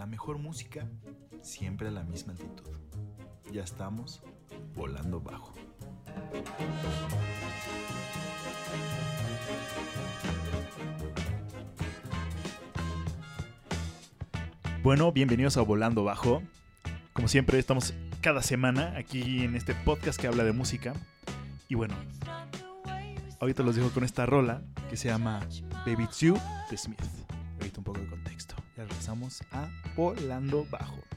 la mejor música siempre a la misma altitud. Ya estamos volando bajo. Bueno, bienvenidos a Volando Bajo. Como siempre, estamos cada semana aquí en este podcast que habla de música. Y bueno, ahorita los dejo con esta rola que se llama Baby You de Smith. Ahorita un poco de contexto. Ya regresamos a Volando Bajo.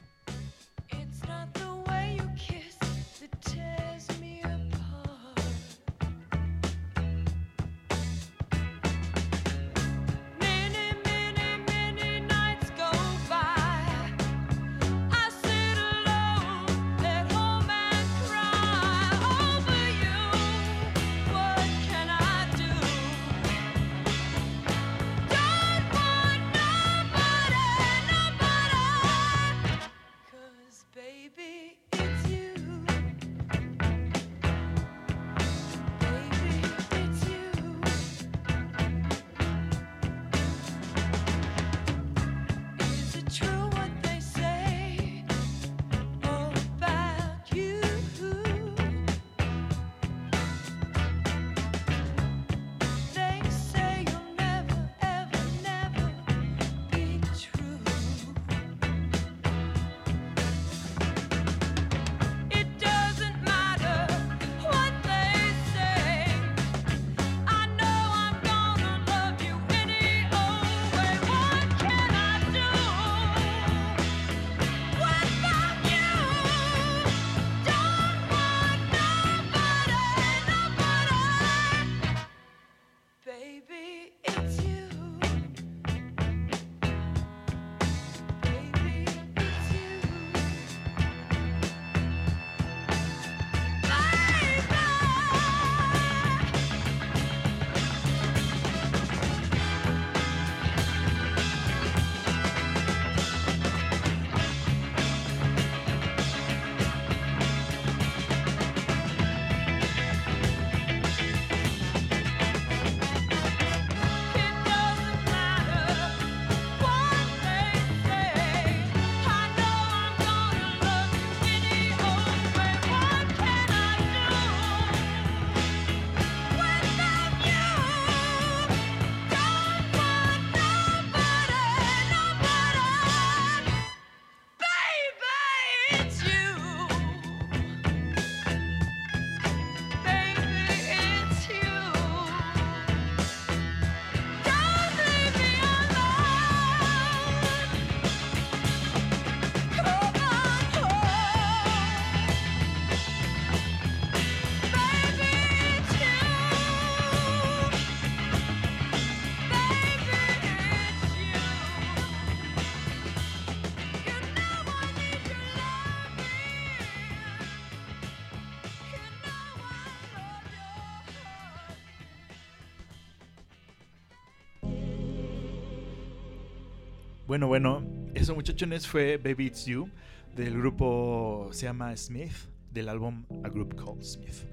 Bueno, bueno, eso muchachones fue Baby It's You del grupo se llama Smith del álbum A Group Called Smith.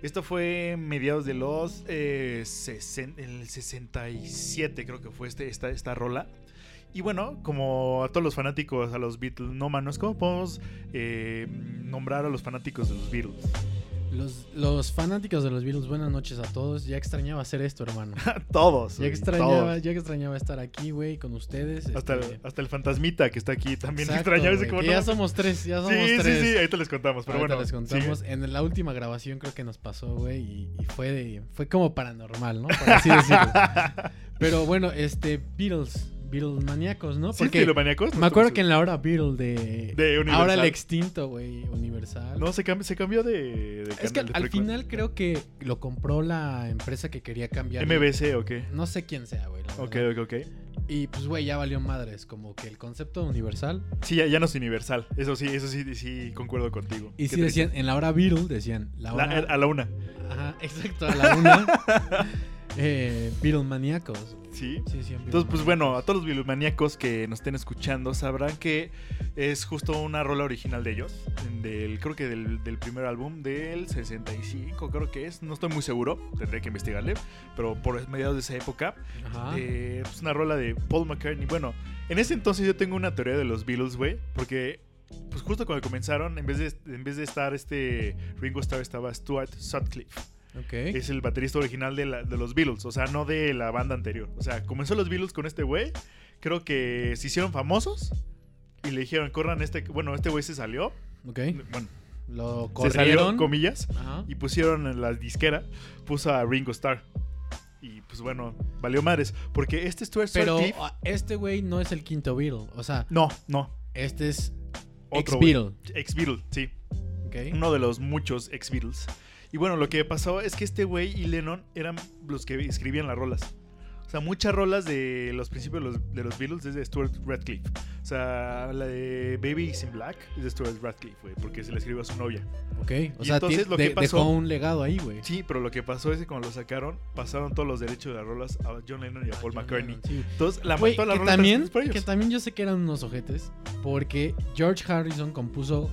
Esto fue mediados de los eh, sesen- el 67 creo que fue este, esta, esta rola. Y bueno, como a todos los fanáticos, a los Beatles nómanos, ¿cómo podemos eh, nombrar a los fanáticos de los Beatles? Los, los fanáticos de los Beatles, buenas noches a todos. Ya extrañaba hacer esto, hermano. todos. Ya extrañaba, todos. ya extrañaba estar aquí, güey, con ustedes. Hasta, este, el, hasta el fantasmita que está aquí también exacto, extrañaba ese güey, como que no- ya somos tres, ya somos Sí, tres. sí, sí, ahorita les contamos, pero Ahorita bueno. les contamos. sigue. En la última grabación creo que nos pasó, güey, y, y fue de, fue como paranormal, ¿no? Por así decirlo. Pero bueno, este, Beatles, Beatles maníacos, ¿no? ¿Sí, Porque filomaníacos? me No acuerdo que en la hora Beatle de, De Universal. ahora el extinto, güey, Universal. No, se, cambi- se cambió de, de es que de al final creo que lo compró la empresa que quería cambiar. MBC o qué? No sé quién sea, güey. Ok, ok, ok. Y pues, güey, ya valió madres. Como que el concepto universal. Sí, ya, ya no es universal. Eso sí, eso sí, sí concuerdo contigo. Y sí decían, en la hora Beatle decían, la a la una. Ajá, exacto, a la una. eh, Beatle maníacos. Sí. Sí, sí, Entonces, pues bueno, a todos los bilumaníacos que nos estén escuchando sabrán que es justo una rola original de ellos. Del, creo que del, del primer álbum del 65, creo que es. No estoy muy seguro, tendré que investigarle. Pero por mediados de esa época, Ajá. eh, pues una rola de Paul McCartney. Bueno, En ese entonces yo tengo una teoría de los Beatles, güey. Porque, pues justo cuando comenzaron, en vez de, en vez de estar este Ringo Starr, estaba Stuart Sutcliffe. Es el baterista original de, la- de los Beatles, o sea, no de la banda anterior. O sea, comenzó los Beatles con este güey. Creo que se hicieron famosos. Y le dijeron, corran este. Bueno, este güey se salió. Ok. Bueno, Lo se salió, corrieron. comillas. Ajá. Y pusieron en la disquera, puso a Ringo Starr. Y pues bueno, valió madres. Porque este Stuart Pero Sutcliffe. ah, este güey no es el quinto Beatle. O sea, No, no. este es Otro ex Beatle. Ex Beatle, sí. Ok. Uno de los muchos ex Beatles. Y bueno, lo que pasó es que este güey y Lennon eran los que escribían las rolas. O sea, muchas rolas de los principios de los, de los Beatles es de Stuart Radcliffe. O sea, la de Baby is in Black es de Stuart Radcliffe, güey, porque se la escribió a su novia. Ok. O Y sea, entonces lo que de- pasó- dejó un legado ahí, güey. Sí, pero lo que pasó es que cuando lo sacaron, pasaron todos los derechos de las rolas a John Lennon y a Paul John McCartney. Lennon, sí. Entonces, la Güey, todas las que rolas también, que también yo sé que eran unos ojetes, porque George Harrison compuso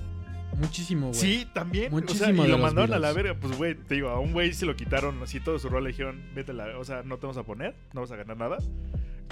muchísimo, güey. Sí, también. o sea, Muchísimo y de lo mandaron a la verga. Pues, güey, te digo, a un güey se lo quitaron así todo su rol. Le dijeron, vete a la. O sea, no te vamos a poner, no vas a ganar nada.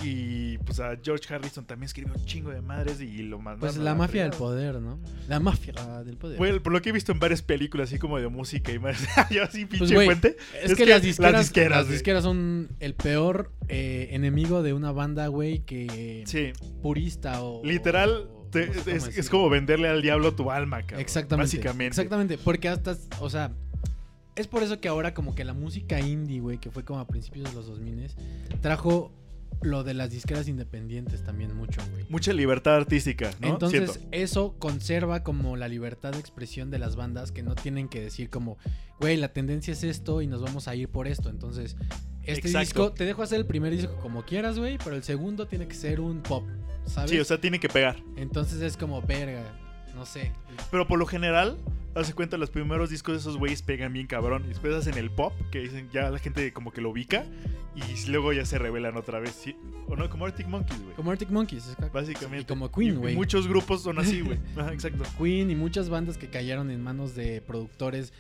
Y pues a George Harrison también escribió un chingo de madres y lo mandaron. Pues a la mafia del poder, ¿no? La mafia del poder. Güey, por lo que he visto en varias películas, así como de música y más. Yo así, pinche Pues, fuente. es, es que, que las disqueras, las disqueras, las güey. disqueras son el peor eh, enemigo de una banda, güey, que Sí, purista o... literal. Te- es, es como venderle al diablo tu alma, cabrón. Exactamente. Básicamente. Exactamente, porque hasta, o sea, es por eso que ahora como que la música indie, güey, que fue como a principios de los 2000 trajo lo de las disqueras independientes también mucho, güey. Mucha libertad artística, ¿no? Entonces, Siento. eso conserva como la libertad de expresión de las bandas que no tienen que decir como, güey, la tendencia es esto y nos vamos a ir por esto. Entonces, este Exacto. disco, te dejo hacer el primer disco como quieras, güey, pero el segundo tiene que ser un pop, ¿sabes? Sí, o sea, tiene que pegar. Entonces es como, verga, no sé. Pero por lo general, hace cuenta, los primeros discos de esos güeyes pegan bien cabrón. Y después hacen el pop, que dicen ya la gente como que lo ubica. Y luego ya se revelan otra vez. ¿sí? O no, como Arctic Monkeys, güey. Como Arctic Monkeys, ca- Básicamente. Y como Queen, güey. muchos grupos son así, güey. Ajá, exacto. Queen y muchas bandas que cayeron en manos de productores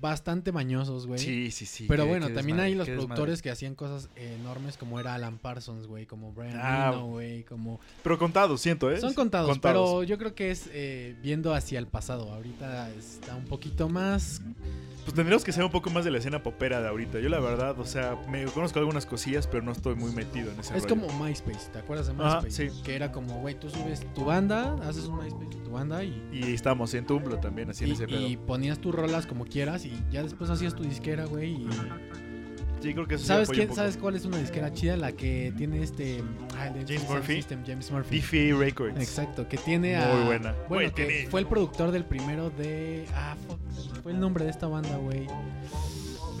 bastante mañosos, güey. Sí, sí, sí. Pero bueno, también desmadre, hay los desmadre. productores que hacían cosas enormes como era Alan Parsons, güey, como Brian Ah, güey, como... Pero contados, siento, ¿eh? Son contados, pero yo creo que es eh, viendo hacia el pasado. Ahorita está un poquito más... Pues tendríamos que ser un poco más de la escena popera de ahorita. Yo la verdad, o sea, me conozco algunas cosillas, pero no estoy muy metido en ese Es rollo. como MySpace, ¿te acuerdas de MySpace? sí. Que era como, güey, tú subes tu banda, haces un MySpace de tu banda y... Y estamos en Tumblr también, así en Y, ese pedo. y ponías tus rolas como quieras y ya después hacías tu disquera, güey. Y... Sí, creo que eso sí ¿Sabes, quién. ¿Sabes cuál es una disquera chida? La que tiene este... ah, el James Murphy. System, James Murphy. DFA Records. Exacto, que tiene a... Muy buena. Bueno, Güey, que tiene- fue el productor del primero de... Ah, fuck, fue el nombre de esta banda, güey.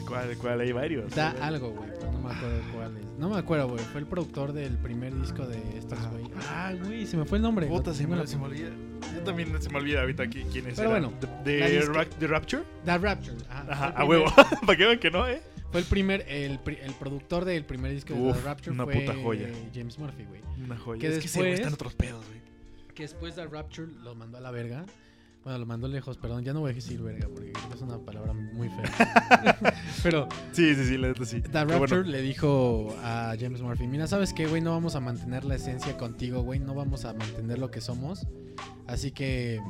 ¿Cuál, cuál? Hay varios. Da algo, güey, pero no me acuerdo cuál es. No me acuerdo, güey. Fue el productor del primer disco de estos, Ajá. güey. Ah, güey, se me fue el nombre. Puta, se me, la se me olvida. Yo también se me olvida ahorita qui- quién es. Pero era. bueno, ¿De, de disque- de Rapture? The Rapture. Ajá, a huevo. Para que vean que no, ¿eh? Fue el primer, el, el productor del primer disco de The Rapture una fue puta joya. James Murphy, güey. Una joya. Que es que después- está en otros pedos, güey. Que después The Rapture lo mandó a la verga. Bueno, lo mandó lejos, perdón, ya no voy a decir verga porque que es una palabra muy fea. Pero Sí, sí, sí, la neta sí. The Rapture bueno, le dijo a James Murphy, mira, ¿sabes qué, güey? No vamos a mantener la esencia contigo, güey. No vamos a mantener lo que somos. Así que...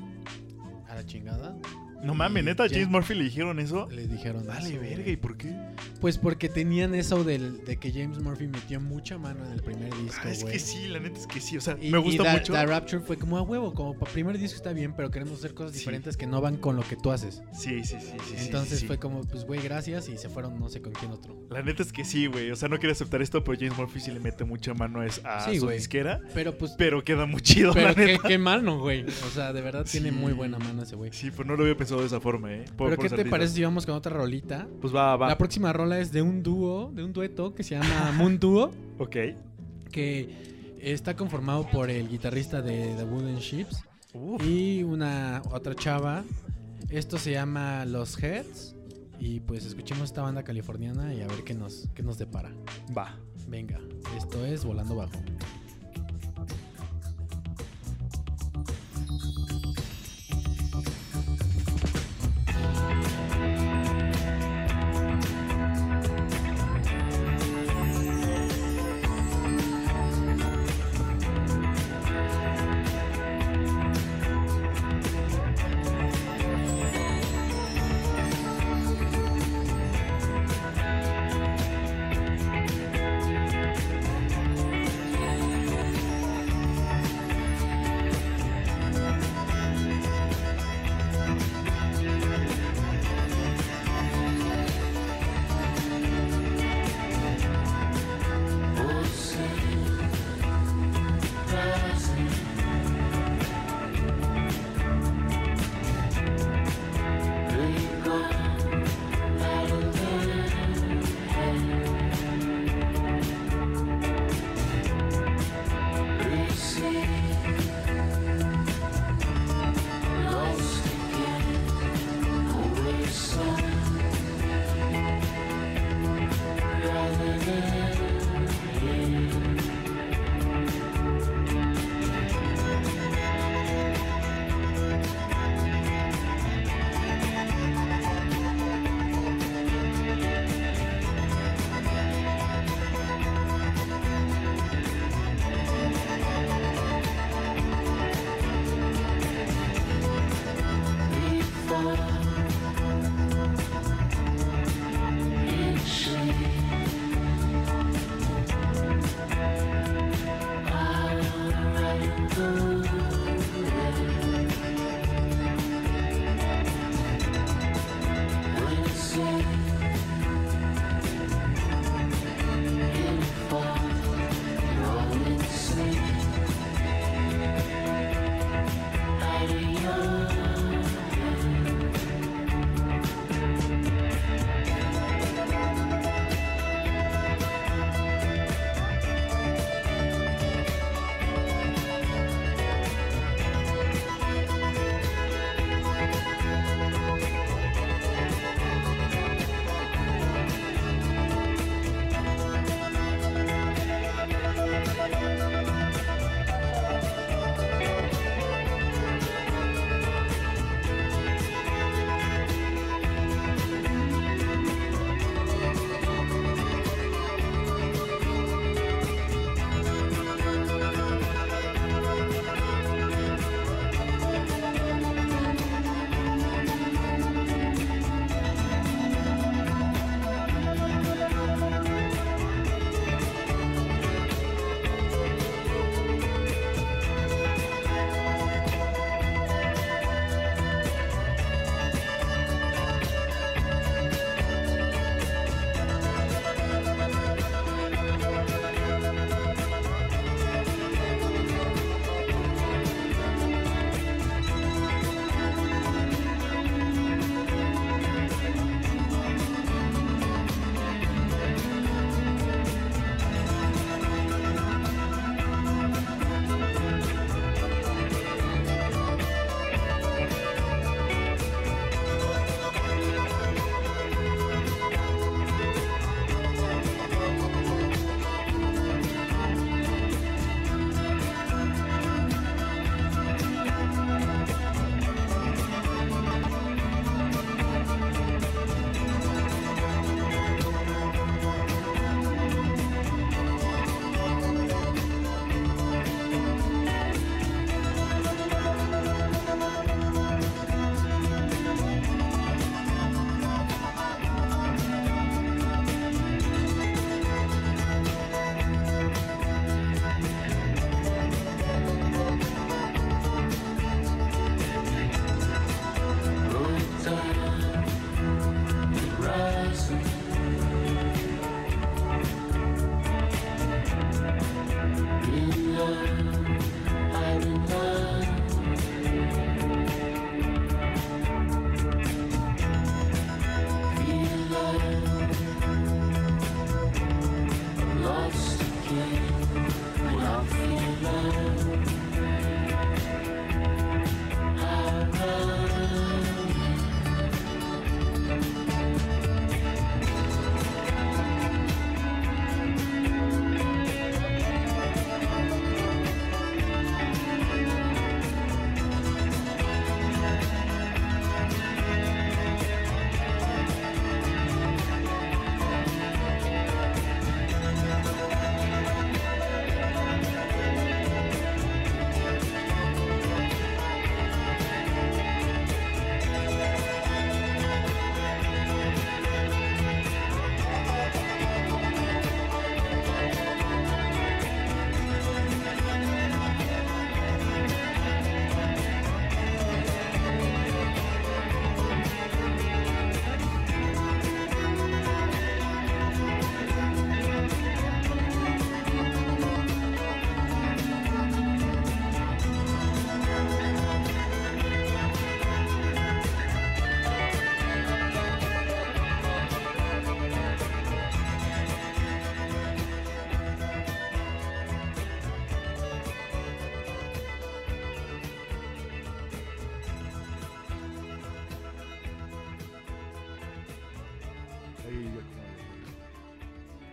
A la chingada. No mames, y neta, a James- Murphy le dijeron eso. Le dijeron Dale, eso, verga. ¿y por qué? Pues porque tenían eso del, de que James Murphy metió mucha mano en el primer disco, Ah, es güey. que sí, la neta es que sí. O sea, Y, me y gusta The- mucho. The Rapture fue como a huevo, como para primer disco está bien, pero queremos hacer cosas Sí. diferentes que no van con lo que tú haces. Sí, sí, sí, sí. Entonces sí. fue como, pues güey, gracias y se fueron no sé con quién otro. La neta es que sí, güey. O sea, no quiero aceptar esto, pero James Murphy sí le mete mucha mano a, es- su güey. disquera. Pero pues, Pero queda muy chido, pero la qué, neta. qué mano, güey. O sea, de verdad tiene muy buena mano ese güey. Sí, pues no lo había pensado de esa forma, ¿eh? Por- Pero por ¿qué te parece si vamos con otra rolita? Pues va, va. La próxima rola es de un dúo, de un dueto que se llama Moon Duo, Ok. que está conformado por el guitarrista de The Wooden Ships Uf. y una otra chava. Esto se llama Los Heads. Y pues escuchemos esta banda californiana y a ver qué nos, qué nos depara. Va. Venga, esto es Volando Bajo.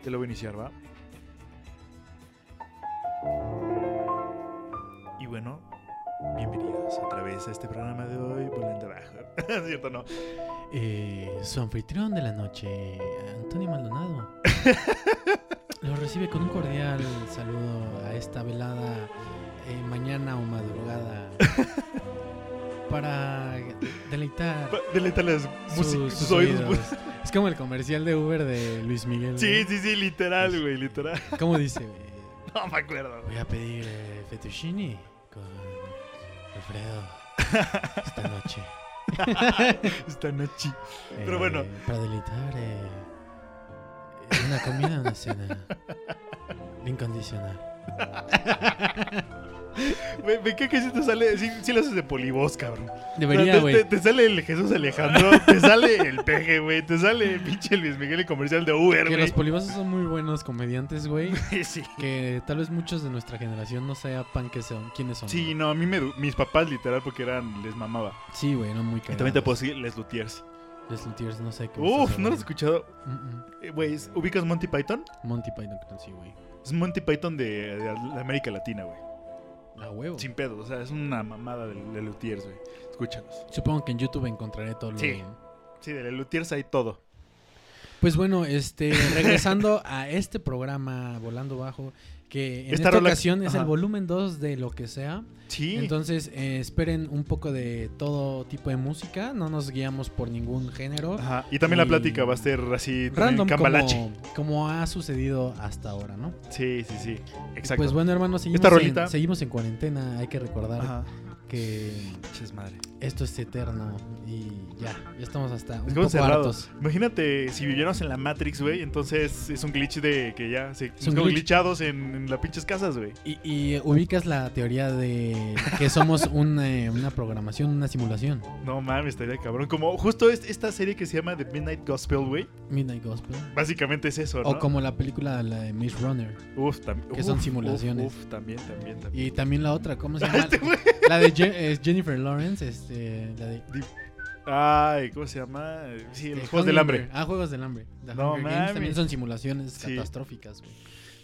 Te lo voy a iniciar, ¿va? Y bueno, bienvenidos otra vez a este programa de hoy, Volando Abajo. ¿Es ¿Cierto no? Eh, su anfitrión de la noche, Antonio Maldonado, lo recibe con un cordial saludo a esta velada eh, mañana o madrugada para deleitar Pa- Deleita las músicas, sus sus. Es como el comercial de Uber de Luis Miguel. Sí, güey. sí, sí, literal, güey, literal. ¿Cómo dice? güey? No me acuerdo. Voy a pedir eh, fettuccine con Alfredo esta noche. Esta noche. Eh, Pero bueno. Para deleitar eh, una comida, una cena incondicional. Me cae que si te sale, sí, sí lo haces de polibos, cabrón. O sea, Debería, te, güey. te- te sale el Jesús Alejandro, te sale el peje, güey, te sale el pinche Luis Miguel y comercial de Uber, Que güey. los polivasos son muy buenos comediantes, güey. sí. Que tal vez muchos de nuestra generación no sepan que son, quiénes son. Sí, no, a mí me, mis papás literal porque eran, les mamaba. Sí, güey, no muy Y cagados. también te puedo decir Les Luthiers. Les Luthiers, no sé qué. Uf, ¿no lo has escuchado? Eh, Güey, ¿ubicas Monty Python? Monty Python, sí, güey. Es Monty Python de, de América Latina, güey. A huevo. Sin pedo, o sea, es una mamada de, de Luthiers, güey. Escúchalos. Supongo que en YouTube encontraré todo lo Sí. Sí, de Luthiers hay todo. Pues bueno, este, regresando a este programa Volando Bajo, que en Esta esta, ocasión es Ajá. el volumen 2 de lo que sea. Sí. Entonces, eh, esperen un poco de todo tipo de música, no nos guiamos por ningún género. Ajá. Y también la plática va a ser así, Random cambalache. como, como ha sucedido hasta ahora, ¿no? Sí, sí, sí. Exacto. Pues bueno, hermanos, seguimos, Esta rolita- en, seguimos en cuarentena. Hay que recordar Ajá. Que madre. esto es eterno y ya, ya estamos hasta un Estamos poco hartos. Imagínate si viviéramos en la Matrix, güey. Entonces es un glitch de que ya se estamos glitch. glitchados en, en las pinches casas, güey. Y, y ubicas la teoría de que somos un, eh, una programación, una simulación. No mames, estaría cabrón. Como justo es- esta serie que se llama The Midnight Gospel, güey. Midnight Gospel. Básicamente es eso, ¿no? O como la película la de Maze Runner. Uf, tam- que son simulaciones. Uf, uf, también, también, también. Y también la otra, ¿cómo se llama? Este güey. la de Je- eh, Jennifer Lawrence, este, la de Ay, ¿cómo se llama? Sí, este, los Juegos del Hunger- Hambre. Ah, Juegos del Hambre. The No Hunger Games también son simulaciones Sí. catastróficas, güey.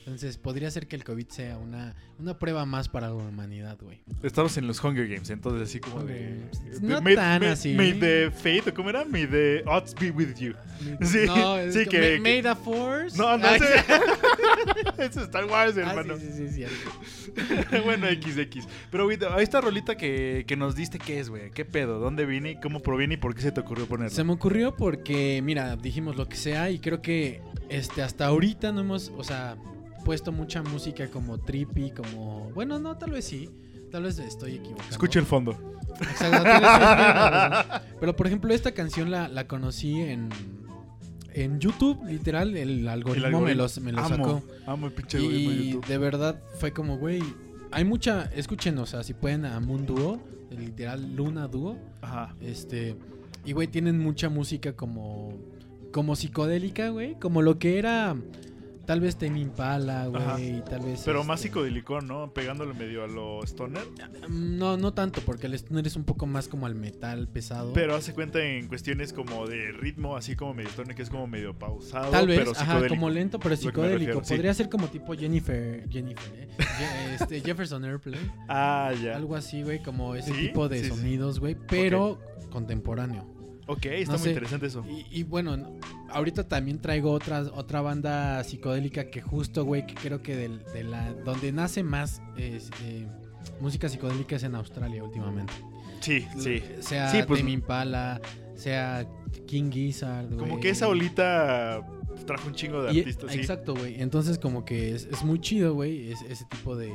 Entonces, podría ser que el COVID sea una, una prueba más para la humanidad, güey. Estamos en los Hunger Games, entonces así como de... De- No may- tan may- así. May the fate, ¿o ¿cómo era? May the odds be with you. Sí, no, es sí, co- que- Ma- que- May the Force. No, no, Ah, sí. Eso es Star Wars, Ah, hermano. sí, sí, sí, cierto. bueno, XX. Pero, güey, esta rolita que, que nos diste, ¿qué es, güey? ¿Qué pedo? ¿Dónde viene? ¿Cómo proviene? ¿Y por qué se te ocurrió ponerlo? Se me ocurrió porque, mira, dijimos lo que sea y creo que este hasta ahorita no hemos, o sea, puesto mucha música como trippy, como, bueno, no, tal vez sí. Tal vez estoy equivocado. Escucha el fondo. Exacto. Pero por ejemplo, esta canción la, la conocí en en YouTube, literal, el algoritmo, El algoritmo. me, los, me lo sacó. Amo el pinche algoritmo de Y YouTube. de verdad fue como, güey, hay mucha, escuchen, o sea, si pueden a Moon Duo, literal Luna Duo, Ajá. este, y güey, tienen mucha música como, como psicodélica, güey, como lo que era tal vez Tame Impala, güey, tal vez. Pero más este, psicodelicón, ¿no? Pegándole medio a lo stoner. No, no tanto, porque el stoner es un poco más como al metal pesado. Pero hace cuenta en cuestiones como de ritmo, así como medio stoner, que es como medio pausado. Tal vez, pero ajá, como lento, pero psicodélico. sí. Podría ser como tipo Jennifer, Jennifer, ¿eh? Este, Jefferson Airplane. Ah, ya. Algo así, güey, como ese Sí, tipo de sí, sonidos, güey, pero contemporáneo. Ok, está No muy sé. interesante eso. Y, y bueno, no- ahorita también traigo otra, otra banda psicodélica que justo, güey, que creo que del- de, la donde nace más es, eh, música psicodélica es en Australia últimamente. Sí, sí. Sea Sí, pues- Tame Impala, sea King Gizzard, Como güey. que esa olita trajo un chingo de Y- artistas. Exacto, güey. Entonces como que es, es muy chido, güey, es- ese tipo de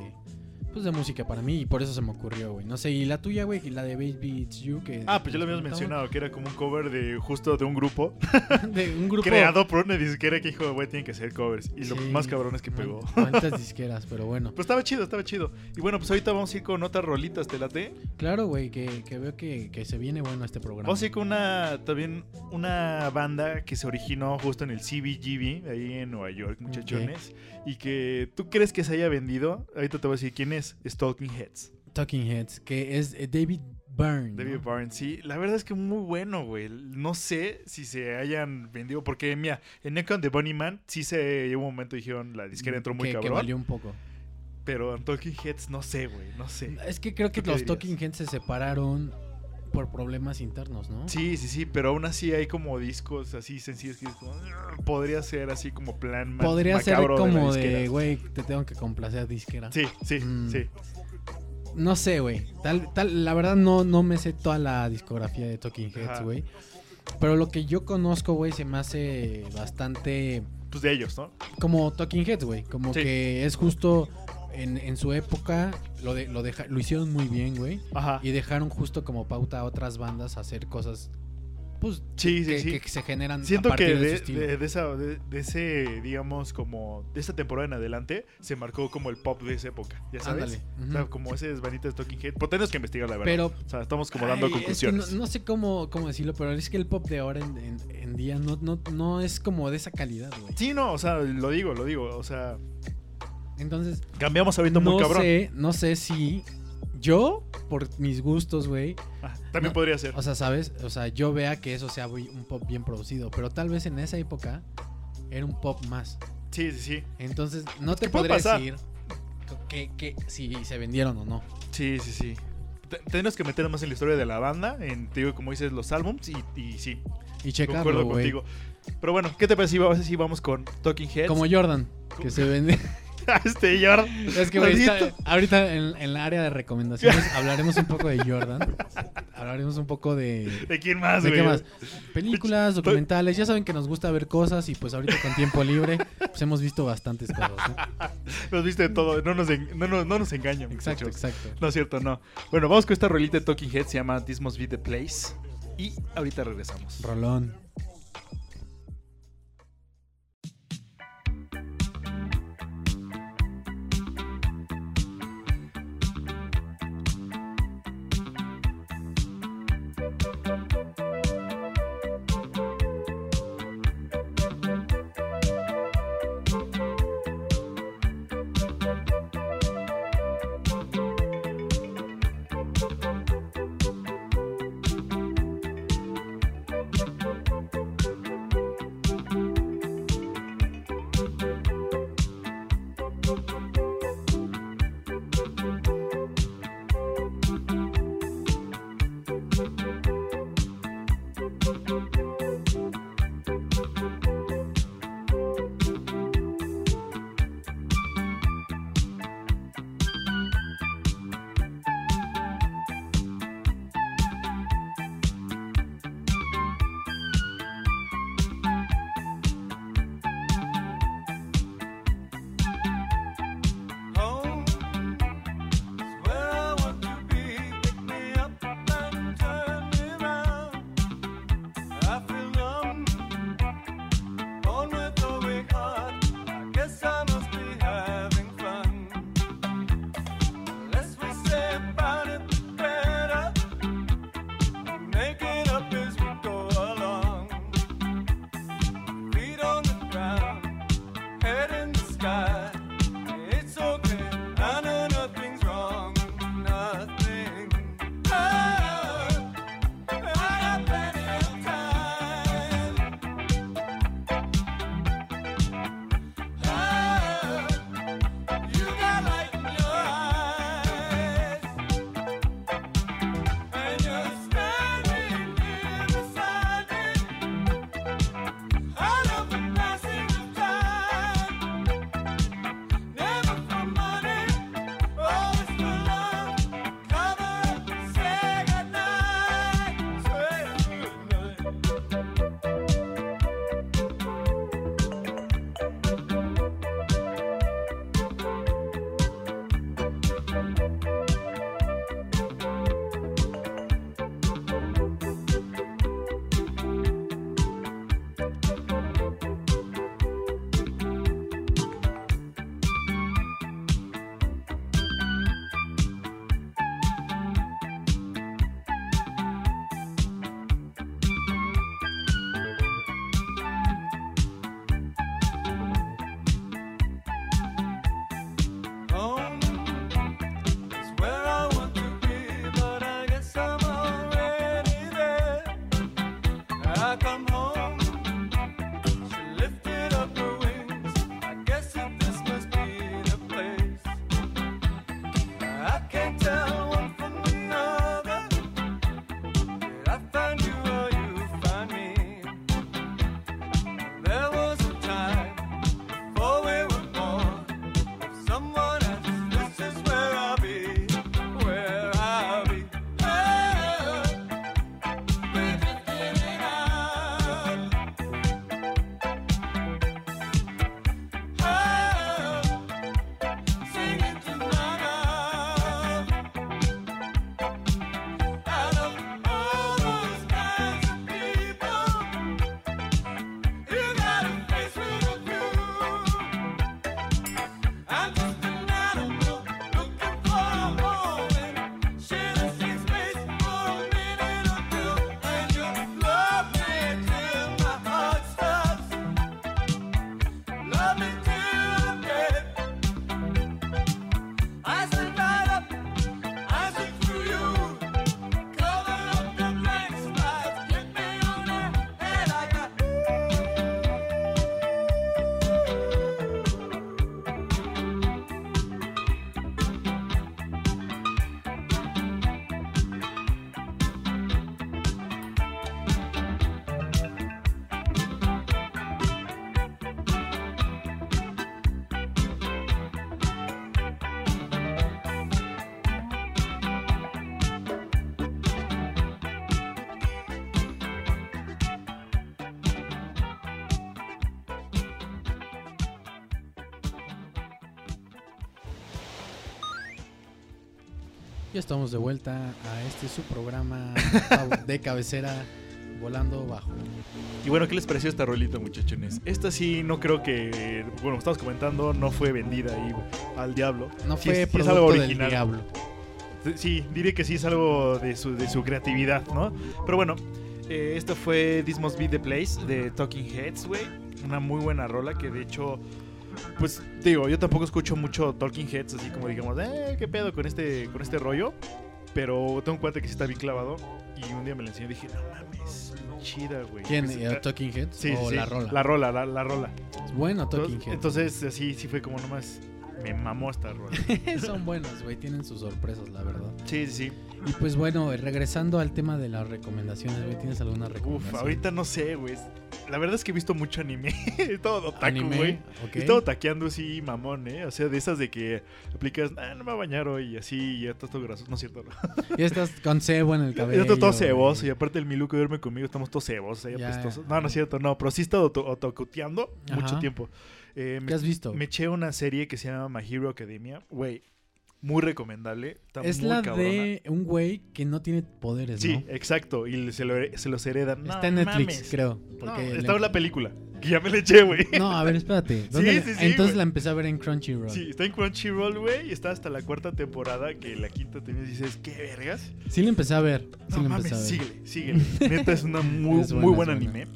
pues de música para mí y por eso se me ocurrió, güey. No sé, y la tuya, güey, y la de Baby It's You que Ah, pues ya lo habíamos mencionado, que era como un cover de justo de un grupo, de un grupo creado por una disquera que dijo, güey, tienen que ser covers. Y lo Sí, más cabrón es que pegó. Malditas disqueras, pero bueno. Pues estaba chido, estaba chido. Y bueno, pues ahorita vamos a ir con otras rolitas, ¿te late? Claro, güey, que, que veo que, que se viene bueno este programa. Vamos a ir con una, también una banda que se originó justo en el CBGB, ahí en Nueva York, muchachones. Y que tú crees que se haya vendido. Ahorita te voy a decir quién es. Es Talking Heads. Talking Heads, que es eh, David Byrne. David ¿no? Byrne, sí. La verdad es que muy bueno, güey. No sé si se hayan vendido. Porque, mira, en Echo and the Bunnyman sí se llegó un momento dijeron la disquera entró muy que, que cabrón. valió un poco. Pero en Talking Heads no sé, güey. No sé. Es que creo que ¿Tú qué los dirías? Talking Heads se separaron por problemas internos, ¿no? Sí, sí, sí. Pero aún así hay como discos así sencillos que "Ah", podría ser así como plan Podría ser macabro como de, güey, te tengo que complacer disquera. Sí, sí, Mm. sí. No sé, güey. Tal, tal, la verdad no, no me sé toda la discografía de Talking Heads, güey. Pero lo que yo conozco, güey, se me hace bastante Pues de ellos, ¿no? como Talking Heads, güey. Como Sí. que es justo en, en su época lo, de, lo, deja- lo hicieron muy bien, güey. Ajá. Y dejaron justo como pauta a otras bandas a hacer cosas, pues, Sí, sí, que, sí. que se generan Siento a partir que de, de, estilo. de- de esa, de, ese, digamos, como de esta temporada en adelante, se marcó como el pop de esa época, ya sabes. Ándale. O sea, como ese desvanito de Talking Head. Pues tenemos que investigar la verdad. Pero o sea, estamos como dando Ay, es que conclusiones. no, no sé cómo, cómo decirlo, pero es que el pop de ahora en, en- en día no, no, no es como de esa calidad, güey. Sí, no, o sea, lo digo, lo digo. O sea, Entonces, cambiamos sabiendo muy no cabrón. sé, no sé si yo, por mis gustos, güey, Ah, también No, podría ser. o sea, ¿sabes? O sea, yo vea que eso sea un pop bien producido, pero tal vez en esa época era un pop más. Sí, sí, sí. Entonces, no te ¿Qué puede podría decir que, que si se vendieron o no. Sí, sí, sí. Te- Tenemos que meternos más en la historia de la banda, en, te digo, como dices, los álbums, y, y sí, Y checarlo, concuerdo contigo. Pero bueno, ¿qué te parece si vamos, si vamos con Talking Heads? Como Jordan, que se vende. este Jordan. Es que, güey, está- Maldito. ahorita en, en la área de recomendaciones hablaremos un poco de Jordan. Hablaremos un poco de. ¿De quién más, ¿De qué más? Películas, documentales. Ya saben que nos gusta ver cosas y pues ahorita con tiempo libre pues hemos visto bastantes cosas. ¿no? Nos viste de todo, no nos, en- no, nos- no nos engañan. Exacto, muchachos. exacto. No es cierto, no. Bueno, vamos con esta rolita de Talking Head, se llama This Must Be the Place. Y ahorita regresamos. Rolón. Ya estamos de vuelta a este su programa de cabecera volando bajo. Y bueno, ¿qué les pareció esta rolita, muchachones? Esta sí no creo que, bueno, estamos comentando, no fue vendida ahí al diablo. No fue es- sí es producto algo del diablo. Sí, diré que sí es algo de su, de su creatividad, ¿no? Pero bueno, eh, esto fue This Must Be The Place de Talking Heads, güey. Una muy buena rola que de hecho, pues digo, yo tampoco escucho mucho Talking Heads, así como digamos, eh, ¿qué pedo con este, con este rollo? Pero tengo un cuate que sí está bien clavado y un día me la enseñó y dije, no mames, chida, güey. ¿Quién? Pues, ¿Eh, ah, ¿Talking Heads? Sí, ¿O sí, la rola? La rola, la, la rola. Es bueno Talking Entonces, Heads. entonces, así sí fue como nomás, me mamó esta rola. Son buenos, güey. Tienen sus sorpresas, la verdad. Sí, sí, sí. Y pues bueno, regresando al tema de las recomendaciones, güey. ¿Tienes alguna recomendación? Uf, ahorita no sé, güey. La verdad es que he visto mucho anime. todo otaku, güey. He estado taqueando así, mamón, ¿eh? O sea, de esas de que aplicas, ah, no me voy a bañar hoy y así, y ya estás todo grasoso. No es cierto, no. Ya estás con cebo en el Ya cabello. estoy todo ceboso y aparte el Milu que duerme conmigo, estamos todos cebosos, ahí Ya. apestosos. No, no es cierto, no, pero sí he estado autocuteando mucho tiempo. Eh, ¿Qué has visto? me eché una serie que se llama My Hero Academia. Güey, muy recomendable. Está es muy la cabrona. de un güey que no tiene poderes, Sí, ¿no? exacto. Y se, lo, se los heredan. Está No en Netflix, mames. creo. No, Porque estaba en le- la película. Que ya me la eché, güey. No, a ver, espérate. ¿Dónde la- sí, sí, Entonces la empecé a ver en Crunchyroll. Sí, está en Crunchyroll, güey, y está hasta la cuarta temporada, que la quinta te dices, ¿qué vergas? Sí la empecé a ver. Sí no la mames, empecé a ver. síguele, síguele. Neta, es una muy, Es muy buena, buen es buena.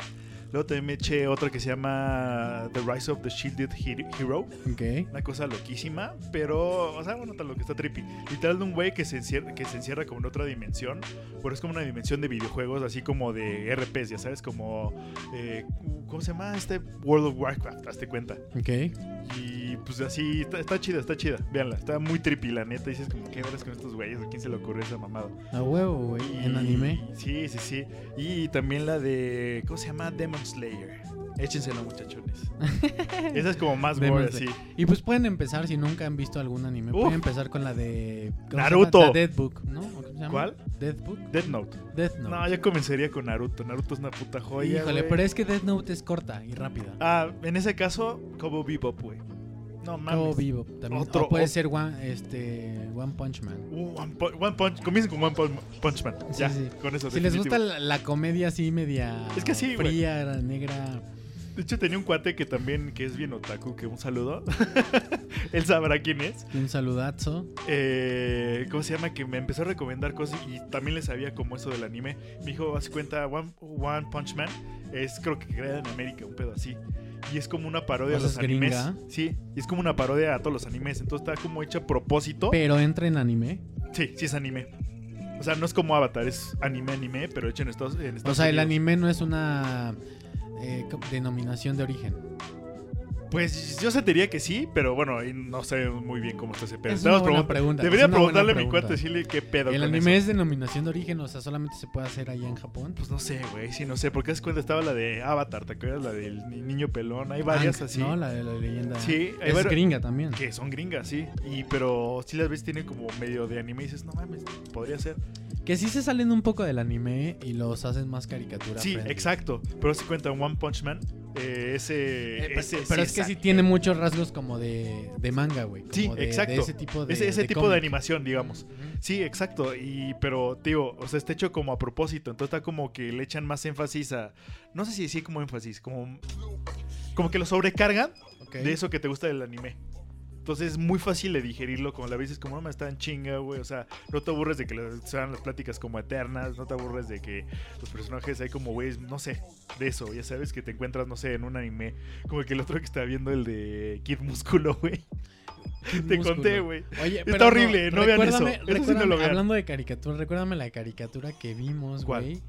Luego también me eché otra que se llama The Rise of the Shielded Hero- Hero. Ok. Una cosa loquísima, pero, o sea, bueno, tal lo que está trippy. Literal de un güey que se encierra, que se encierra como en otra dimensión, pero es como una dimensión de videojuegos, así como de RPs, ya sabes, como, eh, ¿cómo se llama? Este World of Warcraft, hazte cuenta. Ok. Y pues así, está, está chida, está chida. Véanla, está muy trippy, la neta. Dices como, ¿qué verás con estos güeyes? ¿A quién se le ocurrió esa mamada? A huevo, güey. En anime. Sí, sí, sí. Y también la de, ¿cómo se llama? Demon Slayer. Échensela, muchachones. Esa es como más gore, así. Y pues pueden empezar, si nunca han visto algún anime, Uf. pueden empezar con la de... ¿cómo se Naruto. Death Book, ¿no? ¿O ¿Cómo se llama? ¿Cuál? Death Book. Death Note. Death Note. No, yo comenzaría con Naruto. Naruto es una puta joya. Híjole, pero es que Death Note es corta y rápida. Ah, en ese caso, Cowboy Bebop, güey. No mames. Cabo Vivo también. Otro- o puede ser One, este, One Punch Man. Uh, One, Pu- One Punch. Comiencen con One Punch, Man. Sí, ya, sí. con eso. Si les gusta la, la comedia así media Es que fría, negra, De hecho, tenía un cuate que también, que es bien otaku, que un saludo. Él sabrá quién es. un saludazo. Eh, ¿Cómo se llama? Que me empezó a recomendar cosas y también le sabía como eso del anime. Me dijo, haz cuenta, One, One Punch Man es creo que creada en América, un pedo así. Y es como una parodia a los es animes. gringa. Sí, y es como una parodia a todos los animes. Entonces está como hecha a propósito. Pero entra en anime. Sí, sí es anime. O sea, no es como Avatar, es anime, anime, pero hecho en Estados, en Estados O sea, el anime no es una eh, denominación de origen. Pues yo sentiría que sí, pero bueno, no sé muy bien cómo está ese pedo. Es una buena pregun- pregunta, Debería es una buena preguntarle a mi cuate, decirle qué pedo El con anime eso. es denominación de origen, o sea, solamente se puede hacer allá en Japón. Pues no sé, güey, sí, no sé. Porque es cuenta estaba la de Avatar, ¿te acuerdas? La del ni- niño pelón. Hay varias así. No, la de la leyenda. Sí, hay es gringa también. Que son gringas, sí. Y, pero sí las ves tienen como medio de anime y dices, no mames, podría ser. Que sí se salen un poco del anime y los hacen más caricatura. Sí, friendly. exacto. Pero se cuenta en One Punch Man. Eh, ese, Eh, pero ese pero es que sí tiene muchos rasgos como de, de manga, güey. Sí, de- de exacto. ese tipo de ese, tipo de animación, digamos. Sí, exacto. Y, pero, tío, o sea, está hecho como a propósito. Entonces está como que le echan más énfasis a. No sé si decir como énfasis, como. Como que lo sobrecargan de eso que te gusta del anime. Entonces es muy fácil de digerirlo, como la vez es como no me están chinga, güey. O sea, no te aburres de que sean las pláticas como eternas, no te aburres de que los personajes hay como güeyes, no sé, de eso, ya sabes que te encuentras, no sé, en un anime. Como que el otro que estaba viendo el de Kid Músculo, güey. Te Músculo. conté, güey. Está horrible, no vean eso. Eso sí no recuérdame, lo vean. Hablando de caricatura, recuérdame la caricatura que vimos, güey.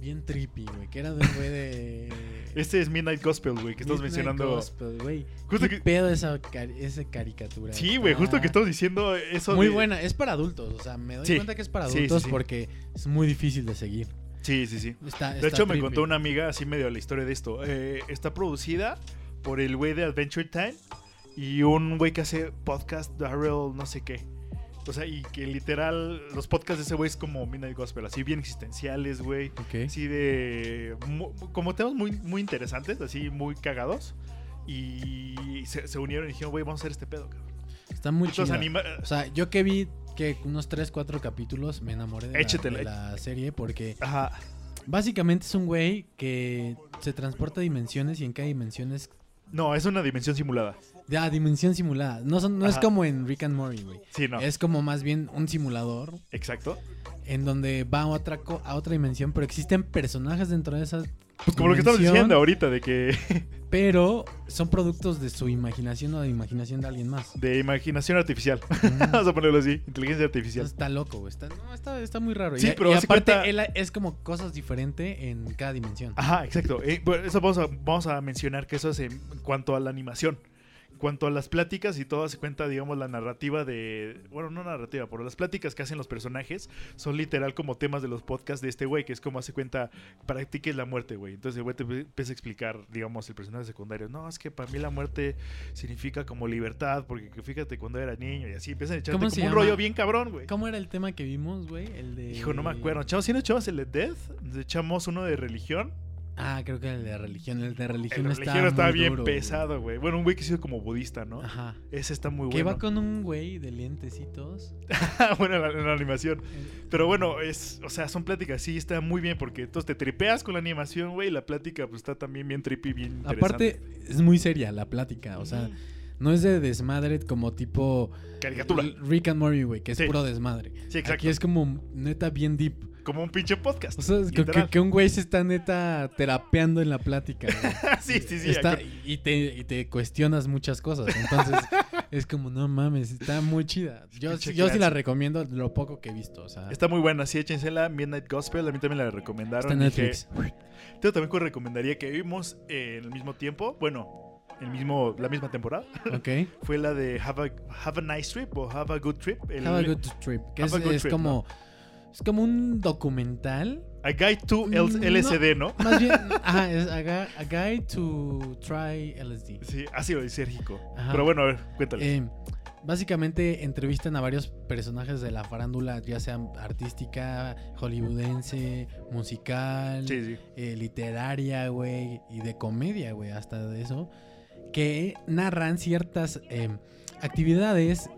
Bien trippy, güey. Que era de un güey de. Este es Midnight Gospel, güey, que estás Midnight mencionando. Gospel, güey. Justo ¿Qué que- pedo esa, esa caricatura? Sí, güey, justo que Está estás diciendo eso Muy de- buena. Es para adultos. O sea, me doy Sí. cuenta que es para sí, adultos sí. porque es muy difícil de seguir. Sí, sí, sí. Está, De está hecho, me contó una amiga así medio la historia de esto. Eh, está producida por el güey de Adventure Time y un güey que hace podcast, Darrell, no sé qué. O sea, y que literal, los podcasts de ese güey es como Midnight Gospel, así bien existenciales, güey. Así de. mu- como temas muy, muy interesantes, así muy cagados. Y se, se unieron y dijeron, güey, vamos a hacer este pedo, cabrón. Está muy chido. anima. O sea, yo que vi que unos 3, 4 capítulos me enamoré de, la, de la serie porque Ajá. básicamente es un güey que se transporta a dimensiones y en cada dimensión es No, es una dimensión simulada. De ah, dimensión simulada. No, son, no es como en Rick and Morty, güey. Sí, no. Es como más bien un simulador Exacto. en donde va a otra, co- a otra dimensión, pero existen personajes dentro de esa Pues como lo que estamos diciendo ahorita, de que. Pero son productos de su imaginación o de imaginación de alguien más. de imaginación artificial. Mm. Vamos a ponerlo así. Inteligencia artificial. Entonces está loco, güey. Está, no, está, está muy raro. Sí, y, pero y aparte, cuenta- él es como cosas diferentes en cada dimensión. Ajá, exacto. Eh, bueno, eso vamos a, vamos a mencionar que eso es en cuanto a la animación. En cuanto a las pláticas y todo se cuenta, digamos, la narrativa de. Bueno, no narrativa, pero las pláticas que hacen los personajes son literal como temas de los podcasts de este güey, que es como hace cuenta, practiques la muerte, güey. Entonces el güey te empieza a explicar, digamos, el personaje secundario. No, es que para mí la muerte significa como libertad, porque que fíjate cuando era niño y así empiezan a echarte ¿Cómo como un llama? rollo bien cabrón, güey. ¿Cómo era el tema que vimos, güey? El de. Hijo, no me acuerdo. Echamos, si no echamos el de Death, echamos uno de religión. Ah, creo que el de religión. El de El religión de está. religión estaba bien duro, pesado, güey. Bueno, un güey que se hizo como budista, ¿no? Ajá. Ese está muy Que bueno. va con un güey de lentecitos. bueno, en la, animación. Pero bueno, es, o sea, son pláticas, sí, está muy bien porque entonces te tripeas con la animación, güey, y la plática pues está también bien trippy, bien interesante. Aparte, es muy seria la plática. O sea, no es de desmadre como tipo. caricatura. Rick and Morty, güey, que es Sí. puro desmadre. Sí, exacto. Aquí es como neta bien deep. Como un pinche podcast. O sea, es que, un güey se está neta terapeando en la plática. sí, sí, sí. Está- y, te, y te cuestionas muchas cosas. Entonces, es como, no mames, está muy chida. Yo, sí la recomiendo lo poco que he visto. O sea, Está muy buena, sí, échensela. Midnight Gospel, a mí también la recomendaron. está en Dije, Netflix. Yo también recomendaría que vimos eh, en el mismo tiempo, bueno, el mismo, la misma temporada, Ok. fue la de Have a, Have a Nice Trip o Have a Good Trip. El- Have a good trip. Que es, trip, como. Es como un documental. A Guide to Mm, LSD, ¿no? Más bien, ajá, es a, gu- a guide to try LSD. Sí, ácido lisérgico. Pero bueno, a ver, cuéntale. Eh, básicamente entrevistan a varios personajes de la farándula, ya sea artística, hollywoodense, musical, sí, sí. eh, literaria, güey, y de comedia, güey, hasta de eso, que narran ciertas eh, actividades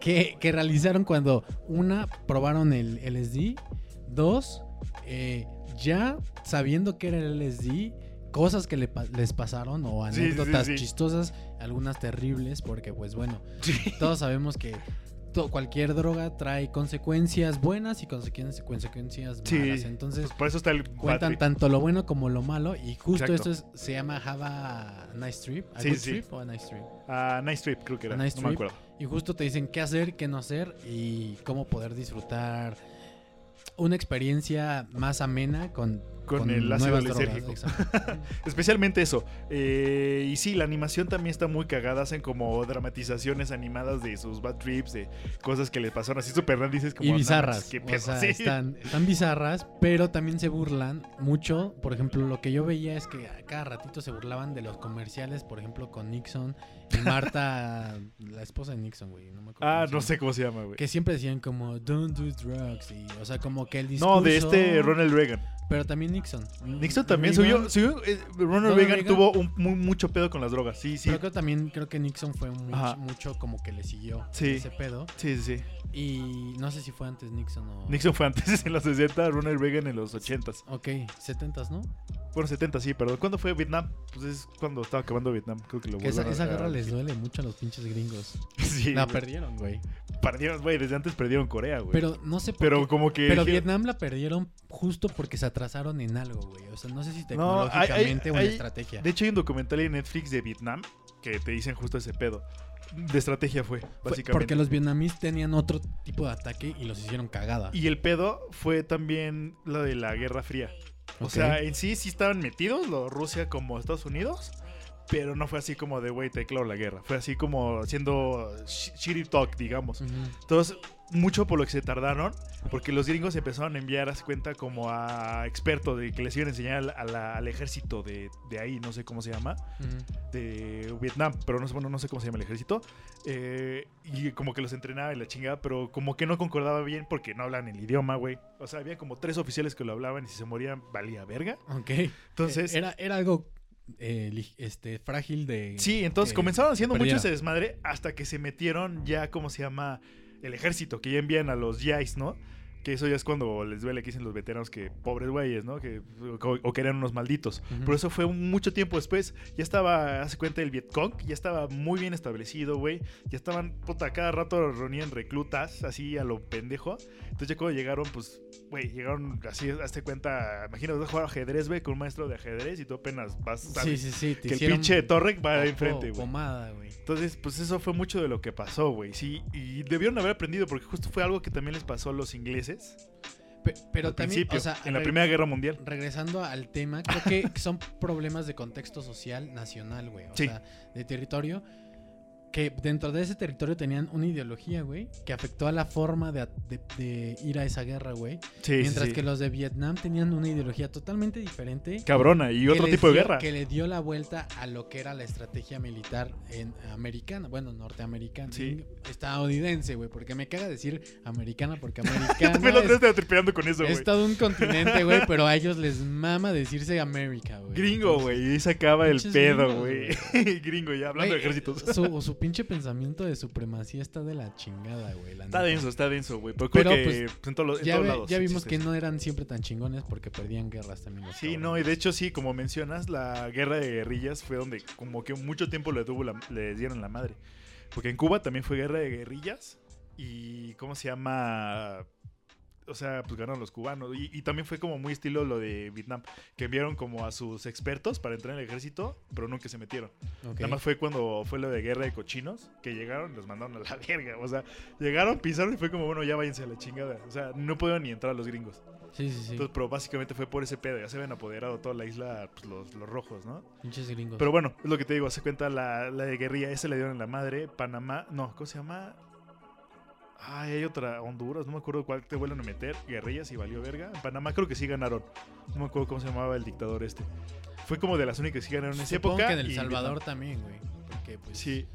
que, que realizaron cuando, una, probaron el LSD, dos, eh, ya sabiendo que era el LSD, cosas que le les pasaron o Sí, sí, sí, anécdotas sí. chistosas, algunas terribles, porque pues bueno, todos sabemos que cualquier droga trae consecuencias buenas y consecuencias, Sí. malas. Entonces, Pues por eso está el cuentan tanto lo bueno como lo malo y justo Exacto. esto es- se llama Have a Nice Trip, a Sí, good sí. Trip o a Nice Trip. Ah, nice Trip, creo que era. Nice no me acuerdo. Y justo te dicen qué hacer, qué no hacer y cómo poder disfrutar una experiencia más amena con, Con el ácido lisérgico. Especialmente eso. Eh, y sí, la animación también está muy cagada. Hacen como dramatizaciones animadas de sus bad trips, de cosas que les pasaron así súper dices como... y "No bizarras. qué o pedo". sea, Sí. están, están bizarras, pero también se burlan mucho. Por ejemplo, lo que yo veía es que a cada ratito se burlaban de los comerciales, por ejemplo, con Nixon y Marta, la esposa de Nixon, güey. No me acuerdo Ah, no sé cómo se llama, güey. Que siempre decían como, don't do drugs. Y, o sea, como que el discurso... No, de este Ronald Reagan. Pero también Nixon. Nixon también Reagan, subió... subió eh, Ronald, Reagan, Reagan. tuvo un, muy, mucho pedo con las drogas. Sí, sí. Pero creo también creo que Nixon fue mucho, mucho como que le siguió Sí. ese pedo. Sí, sí, sí. Y no sé si fue antes Nixon o... Nixon fue antes en los 60, Ronald Reagan en los 80. Ok, 70s, ¿no? Bueno, 70, sí, perdón. ¿Cuándo fue Vietnam? Pues es cuando estaba acabando Vietnam. Creo que lo Que esa, esa a- guerra a- les duele mucho a los pinches gringos. Sí, La güey. perdieron, güey. Perdieron, güey. Desde antes perdieron Corea, güey. Pero no sé por Pero qué. como que... Pero dijeron- Vietnam la perdieron justo porque se atrasaron en algo, güey. O sea, no sé si No, hay- hay- tecnológicamente o en hay- estrategia. De hecho, hay un documental en Netflix de Vietnam que te dicen justo ese pedo. De estrategia fue, Fue básicamente. porque los vietnamíes tenían otro tipo de ataque y los hicieron cagada. Y el pedo fue también lo de la Guerra Fría. O sea, en sí sí estaban metidos, lo Rusia como Estados Unidos, pero no fue así como de, güey, te declaro la guerra. Fue así como haciendo sh- shitty talk, digamos. Entonces, mucho por lo que se tardaron, porque los gringos empezaron a enviar, a cuenta, como a expertos de que les iban a enseñar al, ejército de, de ahí, no sé cómo se llama, de Vietnam, pero no sé, bueno, no sé cómo se llama el ejército. eh, y como que los entrenaba y la chingada, pero como que no concordaba bien porque no hablan el idioma, güey. O sea, había como tres oficiales que lo hablaban y si se morían valía verga. Ok. Entonces, Eh, Era, era algo eh, este, frágil de. sí, entonces que comenzaron haciendo mucho perdiera. ese desmadre hasta que se metieron ya, ¿cómo se llama? El ejército, que ya envían a los GIs, ¿no? Que eso ya es cuando les duele que dicen los veteranos que pobres güeyes, ¿no? Que, o, o que eran unos malditos. Pero eso fue mucho tiempo después. Ya estaba, hace cuenta, el Vietcong, ya estaba muy bien establecido, güey. Ya estaban, puta, cada rato reunían reclutas, así a lo pendejo. Entonces ya cuando llegaron, pues, güey, llegaron así, hazte cuenta, imagínate, vas a jugar ajedrez, güey, con un maestro de ajedrez y tú apenas vas, Sí, sabes sí, sí. te que el pinche Torrek va enfrente, güey. Pomada, güey. Entonces, pues eso fue mucho de lo que pasó, güey. Sí, y debieron haber aprendido porque justo fue algo que también les pasó a los ingleses Pe- Pero al también, principio, o sea, en la Primera Guerra Mundial. regresando al tema, creo que son problemas de contexto social nacional, güey. O Sí. sea, de territorio. Que dentro de ese territorio tenían una ideología, güey, que afectó a la forma de, de- de ir a esa guerra, güey. Sí, Mientras sí, que los de Vietnam tenían una ideología totalmente diferente. Cabrona, y otro tipo de dio- guerra. Que le dio la vuelta a lo que era la estrategia militar en americana, bueno, norteamericana, Sí. estadounidense, güey, porque me caga decir americana porque americana También es, con eso, es güey. todo un continente, güey, pero a ellos les mama decirse América, güey. Gringo, güey. Y ahí se acaba el pedo, güey. Gringo, ya hablando de ejércitos. Su, su pinche pensamiento de supremacía está de la chingada, güey. la Está neta. denso, está denso, güey. Pero, Pero, creo que pues, en, Ya, todos ve- lados. ya vimos existe que no eran siempre tan chingones porque perdían guerras también. Sí, no, y de hecho sí, como mencionas, la guerra de guerrillas fue donde como que mucho tiempo le, tuvo la- le dieron la madre. Porque en Cuba también fue guerra de guerrillas y ¿cómo se llama? O sea, pues ganaron los cubanos. Y, y también fue como muy estilo lo de Vietnam, que enviaron como a sus expertos para entrar en el ejército, pero nunca se metieron. Nada más fue cuando fue lo de guerra de cochinos, que llegaron y los mandaron a la verga. O sea, llegaron, pisaron y fue como, bueno, ya váyanse a la chingada. O sea, no pudieron ni entrar los gringos. Sí, sí, sí. Entonces, pero básicamente fue por ese pedo. Ya se habían apoderado toda la isla pues, los, los rojos, ¿no? Pinches gringos. Pero bueno, es lo que te digo. Se cuenta la, la de guerrilla. Esa le dieron en la madre. Panamá. No, ¿cómo se llama? Ay, hay otra. Honduras. No me acuerdo cuál te vuelven a meter. Guerrillas y valió verga. En Panamá creo que sí ganaron. No me acuerdo cómo se llamaba el dictador este. Fue como de las únicas que ganaron en esa Supongo época. que en El y Salvador Vietnam. también, güey. Porque, pues. Sí.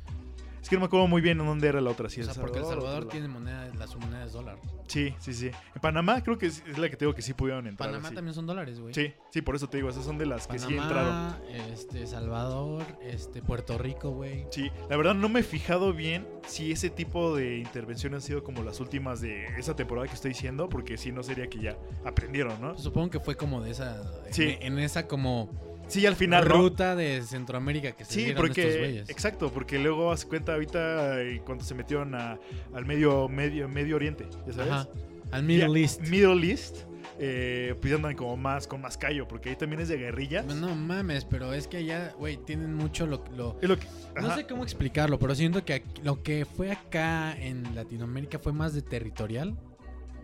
Es que no me acuerdo muy bien en dónde era la otra. Si o El sea, porque El Salvador tiene moneda, la su moneda es dólar. Sí, sí, sí. En Panamá creo que es, es la que tengo que sí pudieron entrar. Panamá así. también son dólares, güey. Sí, sí, por eso te digo, esas son de las que sí entraron. Este, Salvador, este, Puerto Rico, güey. Sí, la verdad no me he fijado bien si ese tipo de intervenciones han sido como las últimas de esa temporada que estoy diciendo, porque si no sería que ya aprendieron, ¿no? Supongo que fue como de esa. Sí. En, en esa como Sí, al final, ¿no? ruta de Centroamérica que se Sí, estos porque exacto, porque luego hace cuenta ahorita eh, cuando se metieron a- al medio medio medio Oriente, ya sabes. Ajá. Al Middle East. Middle East, eh, pues andan como más con más callo, porque ahí también es de guerrillas. No mames, pero es que allá, güey, tienen mucho lo, lo- lo que- No sé cómo explicarlo, pero siento que lo que fue acá en Latinoamérica fue más de territorial.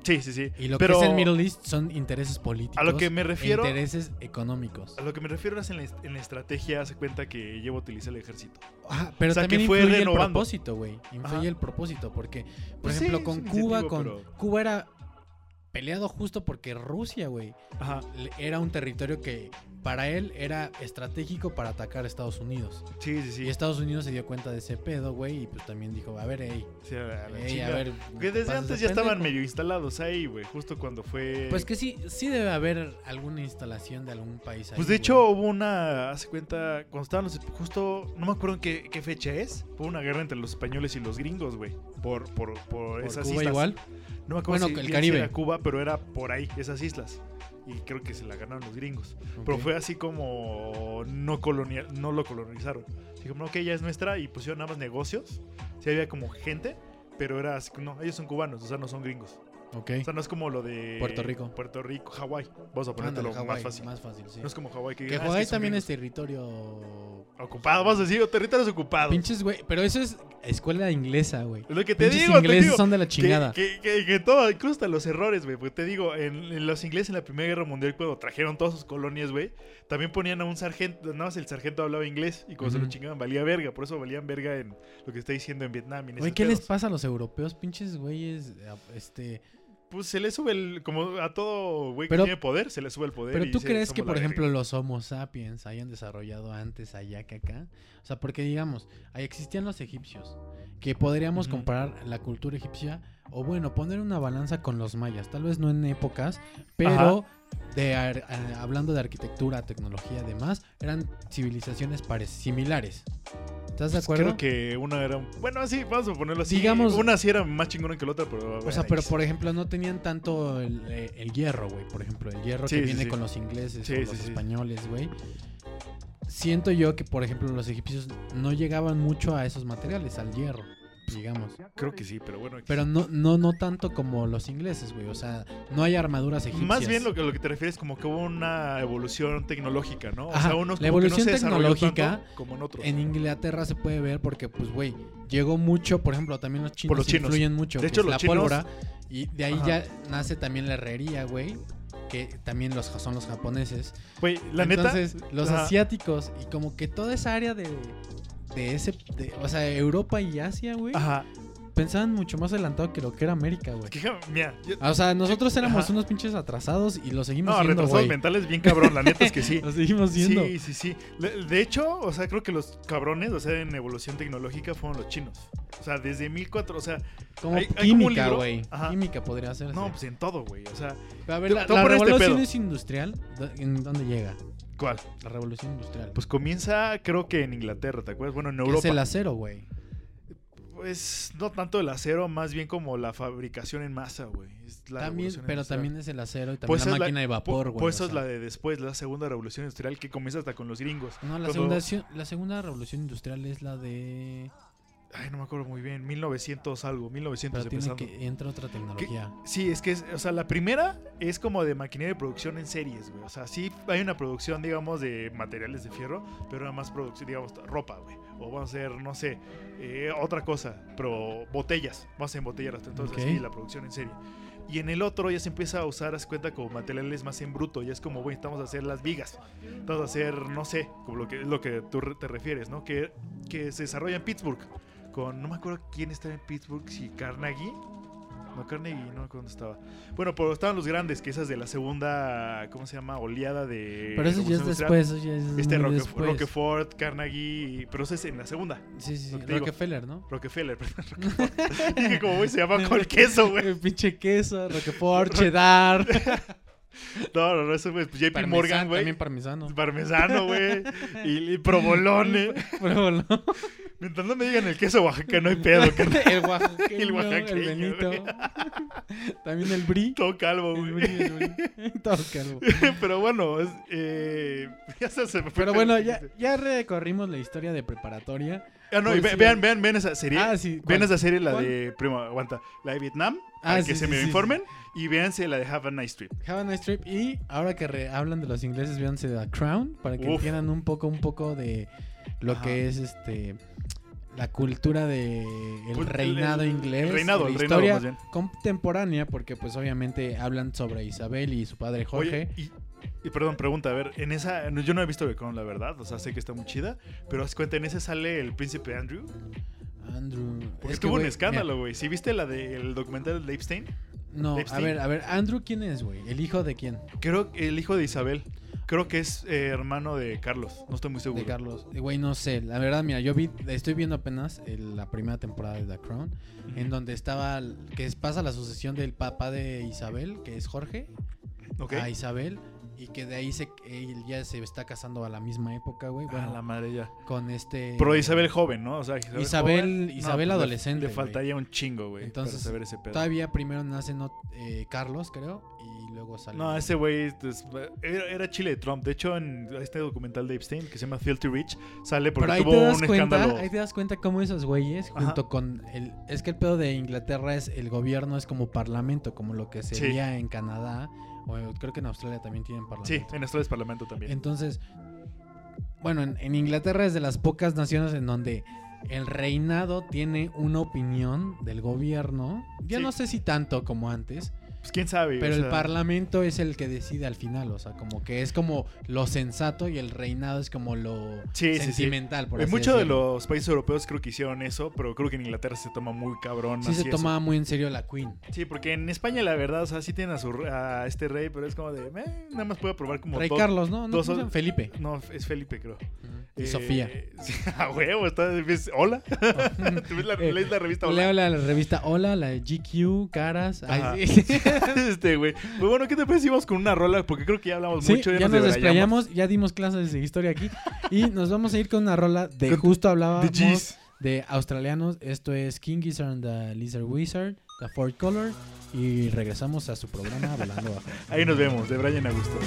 Sí, sí, sí. Y lo Pero que es el Middle East son intereses políticos. a lo que me e refiero, intereses económicos. a lo que me refiero es en la, en la estrategia, hace cuenta que llevo a utilizar el ejército. Ajá, pero O sea, también que fue influye el propósito, güey. Influye Ajá. el propósito, porque, por Pues ejemplo, sí, con Cuba, con pero- Cuba era peleado justo porque Rusia, güey, Ajá. era un territorio que para él era estratégico para atacar a Estados Unidos. Sí, sí, sí. Y Estados Unidos se dio cuenta de ese pedo, güey, y pues también dijo, a ver, ey, Sí, a la- a ey, ver. Que desde antes ya estaban pendejo". medio instalados ahí, güey. Justo cuando fue. Pues que sí, sí debe haber alguna instalación de algún país ahí. Pues de güey. hecho hubo una. Hace cuenta. Cuando estaban los. Justo. No me acuerdo en qué, qué fecha es. Hubo una guerra entre los españoles y los gringos, güey. Por, por, por, ¿Por esas Cuba islas. igual. No me acuerdo Bueno, si el Caribe. era Cuba, pero era por ahí, esas islas. Y creo que se la ganaron los gringos. Pero fue así como no colonial, no lo colonizaron. Dijeron, ok, ya es nuestra y pusieron nada más negocios. Sí había como gente, pero era así, no, ellos son cubanos, o sea, no son gringos. Ok. O sea, no es como lo de Puerto Rico. Puerto Rico, Hawái. Vamos a Ándale, ponértelo más Hawái, fácil. Más fácil, sí. No es como Hawái que, Que ah, Hawái que también es territorio. ocupado, vamos a decir, territorios ocupados. Pinches, güey. Pero eso es escuela inglesa, güey. Lo que te Pinches digo, te ingleses digo. son de la Que, chingada. que, que, que todo, incluso hasta los errores, güey. Porque te digo, en, en los ingleses en la Primera Guerra Mundial, cuando trajeron todas sus colonias, güey, también ponían a un sargento, nada más el sargento hablaba inglés y cuando se lo chingaban valía verga. Por eso valían verga en lo que está diciendo en Vietnam. Güey, ¿qué les pasa a los europeos? Pinches güeyes. Este. Pues se le sube el, como a todo güey que tiene poder, se le sube el poder. Pero y tú dice, crees que, "Somos la por ejemplo, verga". los Homo sapiens hayan desarrollado antes allá que acá? O sea, porque digamos, ahí existían los egipcios, que podríamos comparar la cultura egipcia, o bueno, poner una balanza con los mayas, tal vez no en épocas, pero de, ar- a- hablando de arquitectura, tecnología y demás, eran civilizaciones similares. ¿Estás de Pues acuerdo? Creo que una era. Bueno, sí, vamos a ponerlo así. Digamos- Una sí era más chingona que la otra, pero. O sea, pero por ejemplo, no tenían tanto el, eh, el hierro, güey. Por ejemplo, el hierro Sí, que sí, viene sí. con los ingleses sí, los españoles, güey. Siento yo que, por ejemplo, los egipcios no llegaban mucho a esos materiales, al hierro, digamos. Creo que sí, pero bueno. Pero no, no, no tanto como los ingleses, güey. O sea, no hay armaduras egipcias. Más bien lo que, lo que te refieres como que hubo una evolución tecnológica, ¿no? O sea, unos la como que no evolución se tecnológica tanto como en otros. En Inglaterra se puede ver porque, pues, güey, llegó mucho, por ejemplo, también los chinos, los chinos. influyen mucho. De hecho, los la chinos- pólvora. Y de ahí Ajá. ya nace también la herrería, güey. Que también los son los japoneses. Güey, la Entonces, neta. los asiáticos y como que toda esa área de, de ese, de- o sea, Europa y Asia, güey, Ajá. pensaban mucho más adelantado que lo que era América, güey. Mira, yo- O sea, nosotros éramos Ajá. unos pinches atrasados y lo seguimos no, siendo, retrasados güey. mentales bien cabrón, la neta es que sí. Lo seguimos siendo. Sí, sí, sí. De hecho, o sea, creo que los cabrones, o sea, en evolución tecnológica fueron los chinos. O sea, desde 1004, o sea, Como hay- química, güey. Química podría ser. no, pues en todo, güey. O sea, a ver, la, la este revolución es industrial. ¿dó- ¿En dónde llega? ¿Cuál? La revolución industrial. Pues comienza, creo que en Inglaterra, ¿te acuerdas? Bueno, en ¿Qué Europa. es el acero, güey. Pues no tanto el acero, más bien como la fabricación en masa, güey. También, pero industrial. también es el acero y también Pues la máquina de vapor, güey. Pues o eso es sea. la de después, la segunda revolución industrial que comienza hasta con los gringos. No, la Cuando- segunda, la segunda revolución industrial es la de... Ay, no me acuerdo muy bien, 1900 algo, 1900 Pero tiene empezando. que entra otra tecnología. Sí, es que, es, o sea, la primera es como de maquinaria de producción en series, güey. O sea, sí hay una producción, digamos, de materiales de fierro, pero nada más producción, digamos, ropa, güey. O vamos a hacer, no sé, eh, otra cosa, pero botellas. Vamos a embotellar hasta entonces, Ok. sí, la producción en serie. Y en el otro ya se empieza a usar, haz cuenta, como materiales más en bruto. Ya es como, güey, estamos a hacer las vigas. Estamos a hacer, no sé, como lo que, lo que tú te refieres, ¿no? Que, que se desarrolla en Pittsburgh. Con, no me acuerdo quién estaba en Pittsburgh, si Carnegie. No, Carnegie, no me acuerdo dónde estaba. Bueno, pero estaban los grandes, que esas de la segunda, ¿cómo se llama? Oleada de. Pero eso ya es industrial. después, eso ya es Este Roque- después. Roquefort, Carnegie, pero eso es en la segunda. Sí, sí, sí. Rockefeller, ¿no? Rockefeller, perdón. Dije, como güey, se llama con queso, güey. Pinche queso, Roquefort, cheddar. No, no, no, eso es pues, JP Morgan, güey. También parmesano. Parmesano, güey. Y, y provolone. No. Mientras no me digan el queso Oaxaca, no hay pedo, carnal. El oaxaqueño, El el, oaxaqueño, Benito. güey. También el brie. Todo calvo, El güey. el. Todo calvo. Pero bueno, es, eh, ya se, se me fue Pero el bueno, ya, ya recorrimos la historia de preparatoria. Ah, no, y pues ve- sí. vean, vean, vean esa serie. Ah, sí. Vean esa serie, la ¿Cuál? de. Primo, aguanta. La de Vietnam. Ah, sí, que se sí, me sí, informen. Y véanse la de Have a Nice Trip. Have a nice trip. Y ahora que re- hablan de los ingleses, véanse The Crown para que Uf. entiendan un poco, un poco de lo Ajá. que es este la cultura de el Pues, el- reinado el- inglés. el reinado, la el reinado, historia más bien. contemporánea, porque pues obviamente hablan sobre Isabel y su padre Jorge. Oye, y, y perdón, pregunta, a ver, en esa, yo no he visto The Crown, la verdad, o sea, sé que está muy chida, pero haz cuenta, en ese sale el príncipe Andrew, Andrew. porque es que, un escándalo, güey. ¿Sí viste la del documental de Epstein? No, a ver, a ver, Andrew, ¿quién es, güey? ¿El hijo de quién? Creo que el hijo de Isabel, creo que es eh, hermano de Carlos, no estoy muy seguro. De Carlos. Eh, Güey, no sé. La verdad, mira, yo vi, estoy viendo apenas el- la primera temporada de The Crown, en donde estaba, que pasa la sucesión del papá de Isabel, que es Jorge, Ok. a Isabel, y que de ahí se, él ya se está casando a la misma época, güey. Bueno, Ah, la madre ya. con este... Pero Isabel joven, ¿no? O sea, Isabel, Isabel- joven, Isabel le- adolescente, Le, güey. faltaría un chingo, güey, Entonces, para saber ese pedo. Todavía primero nace no, eh, Carlos, creo, y luego sale... No, ese güey pues, era, era chile de Trump. De hecho, en este documental de Epstein que se llama Filthy Rich, sale porque Pero ahí te tuvo das un cuenta, escándalo. ahí te das cuenta cómo esos güeyes, Ajá. junto con el, es que el pedo de Inglaterra es el gobierno es como parlamento, como lo que Sí. sería en Canadá o creo que en Australia también tienen Sí, parlamento. en Australia es parlamento también. Entonces, bueno, en, en Inglaterra es de las pocas naciones en donde el reinado tiene una opinión del gobierno. Ya Sí. no sé si tanto como antes, Pues quién sabe. pero o el parlamento es el que decide al final, o sea, como que es como lo sensato y el reinado es como lo Sí, sí, sí. sentimental, por En así muchos de los países europeos creo que hicieron eso, pero creo que en Inglaterra se toma muy cabrón. Sí se eso. tomaba muy en serio la Queen. Sí, porque en España la verdad, o sea, sí tienen a, su, a este rey, pero es como de, eh, nada más puede aprobar como Rey dos- Carlos, ¿no? No, dos-. Felipe. No, es Felipe, creo. Y Eh, Sofía. sí, a huevo, está. ves- Hola. ¿Tú ves la, Eh, lees la revista Hola? habla a la revista Hola, la de GQ, Caras. Ay, sí. este, güey. Pues bueno, ¿qué te parecimos con una rola? Porque creo que ya hablamos Sí, mucho. ya nos debrayamos. desplayamos, ya dimos clases de historia aquí. Y nos vamos a ir con una rola de justo hablábamos de australianos. Esto es King Gizzard and the Lizard Wizard, The Fourth Color. Y regresamos a su programa Volando Bajo. Ahí nos vemos, de Brian Augusto.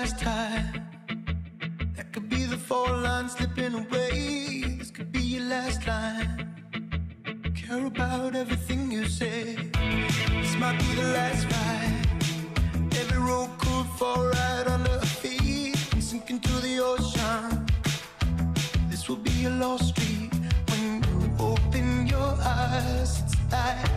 Last time. That could be the fall line slipping away. This could be your last line. Care about everything you say. This might be the last ride. Every road could fall right under our feet and sink into the ocean. This will be a lost street when you open your eyes. It's like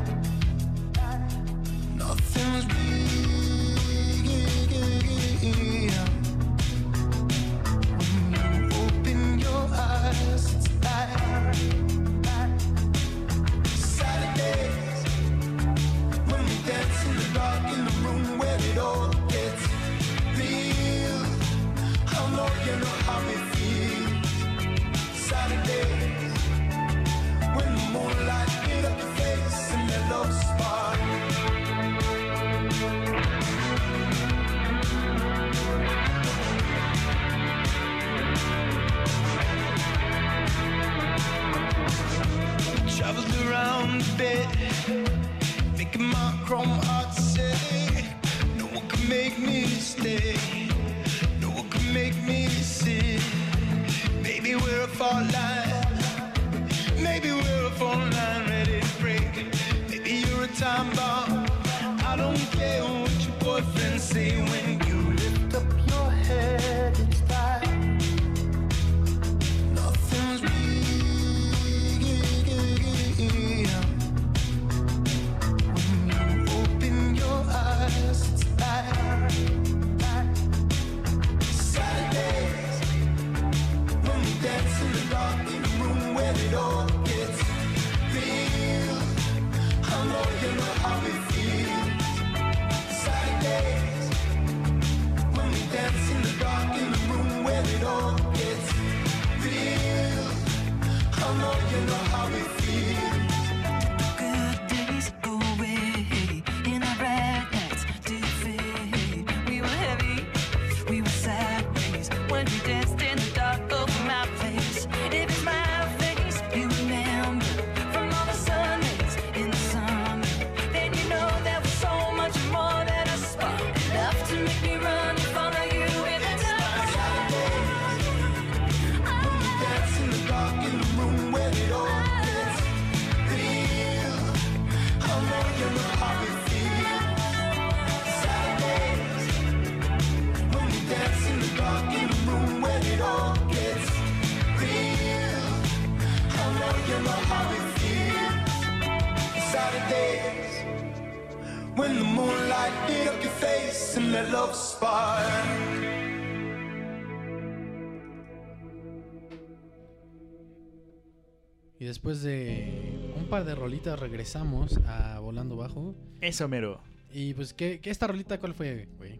regresamos a Volando Bajo. Eso, mero. Y pues, ¿qué, qué esta rolita cuál fue, güey?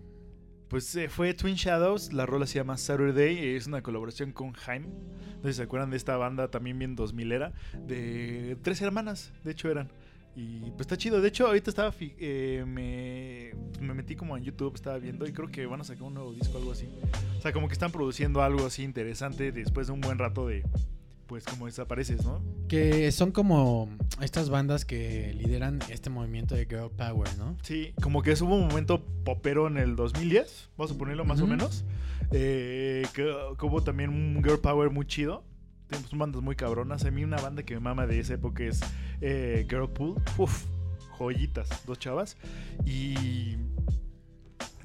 Pues eh, fue Twin Shadows, la rola se llama Saturday, es una colaboración con Jaime. No sé si se acuerdan de esta banda también bien 2000 era, de tres hermanas, de hecho eran. Y pues está chido, de hecho ahorita estaba, eh, me, me metí como en YouTube, estaba viendo y creo que van a sacar un nuevo disco, algo así. O sea, como que están produciendo algo así interesante después de un buen rato de, pues como desapareces, ¿no? Que son como estas bandas que lideran este movimiento de Girl Power, ¿no? Sí, como que hubo un momento popero en el 2010, vamos a ponerlo más o menos. eh, que, que hubo también un girl power muy chido. Tenemos bandas muy cabronas. A mí una banda que me mama de esa época es eh, Girlpool. Uf, joyitas, dos chavas. Y,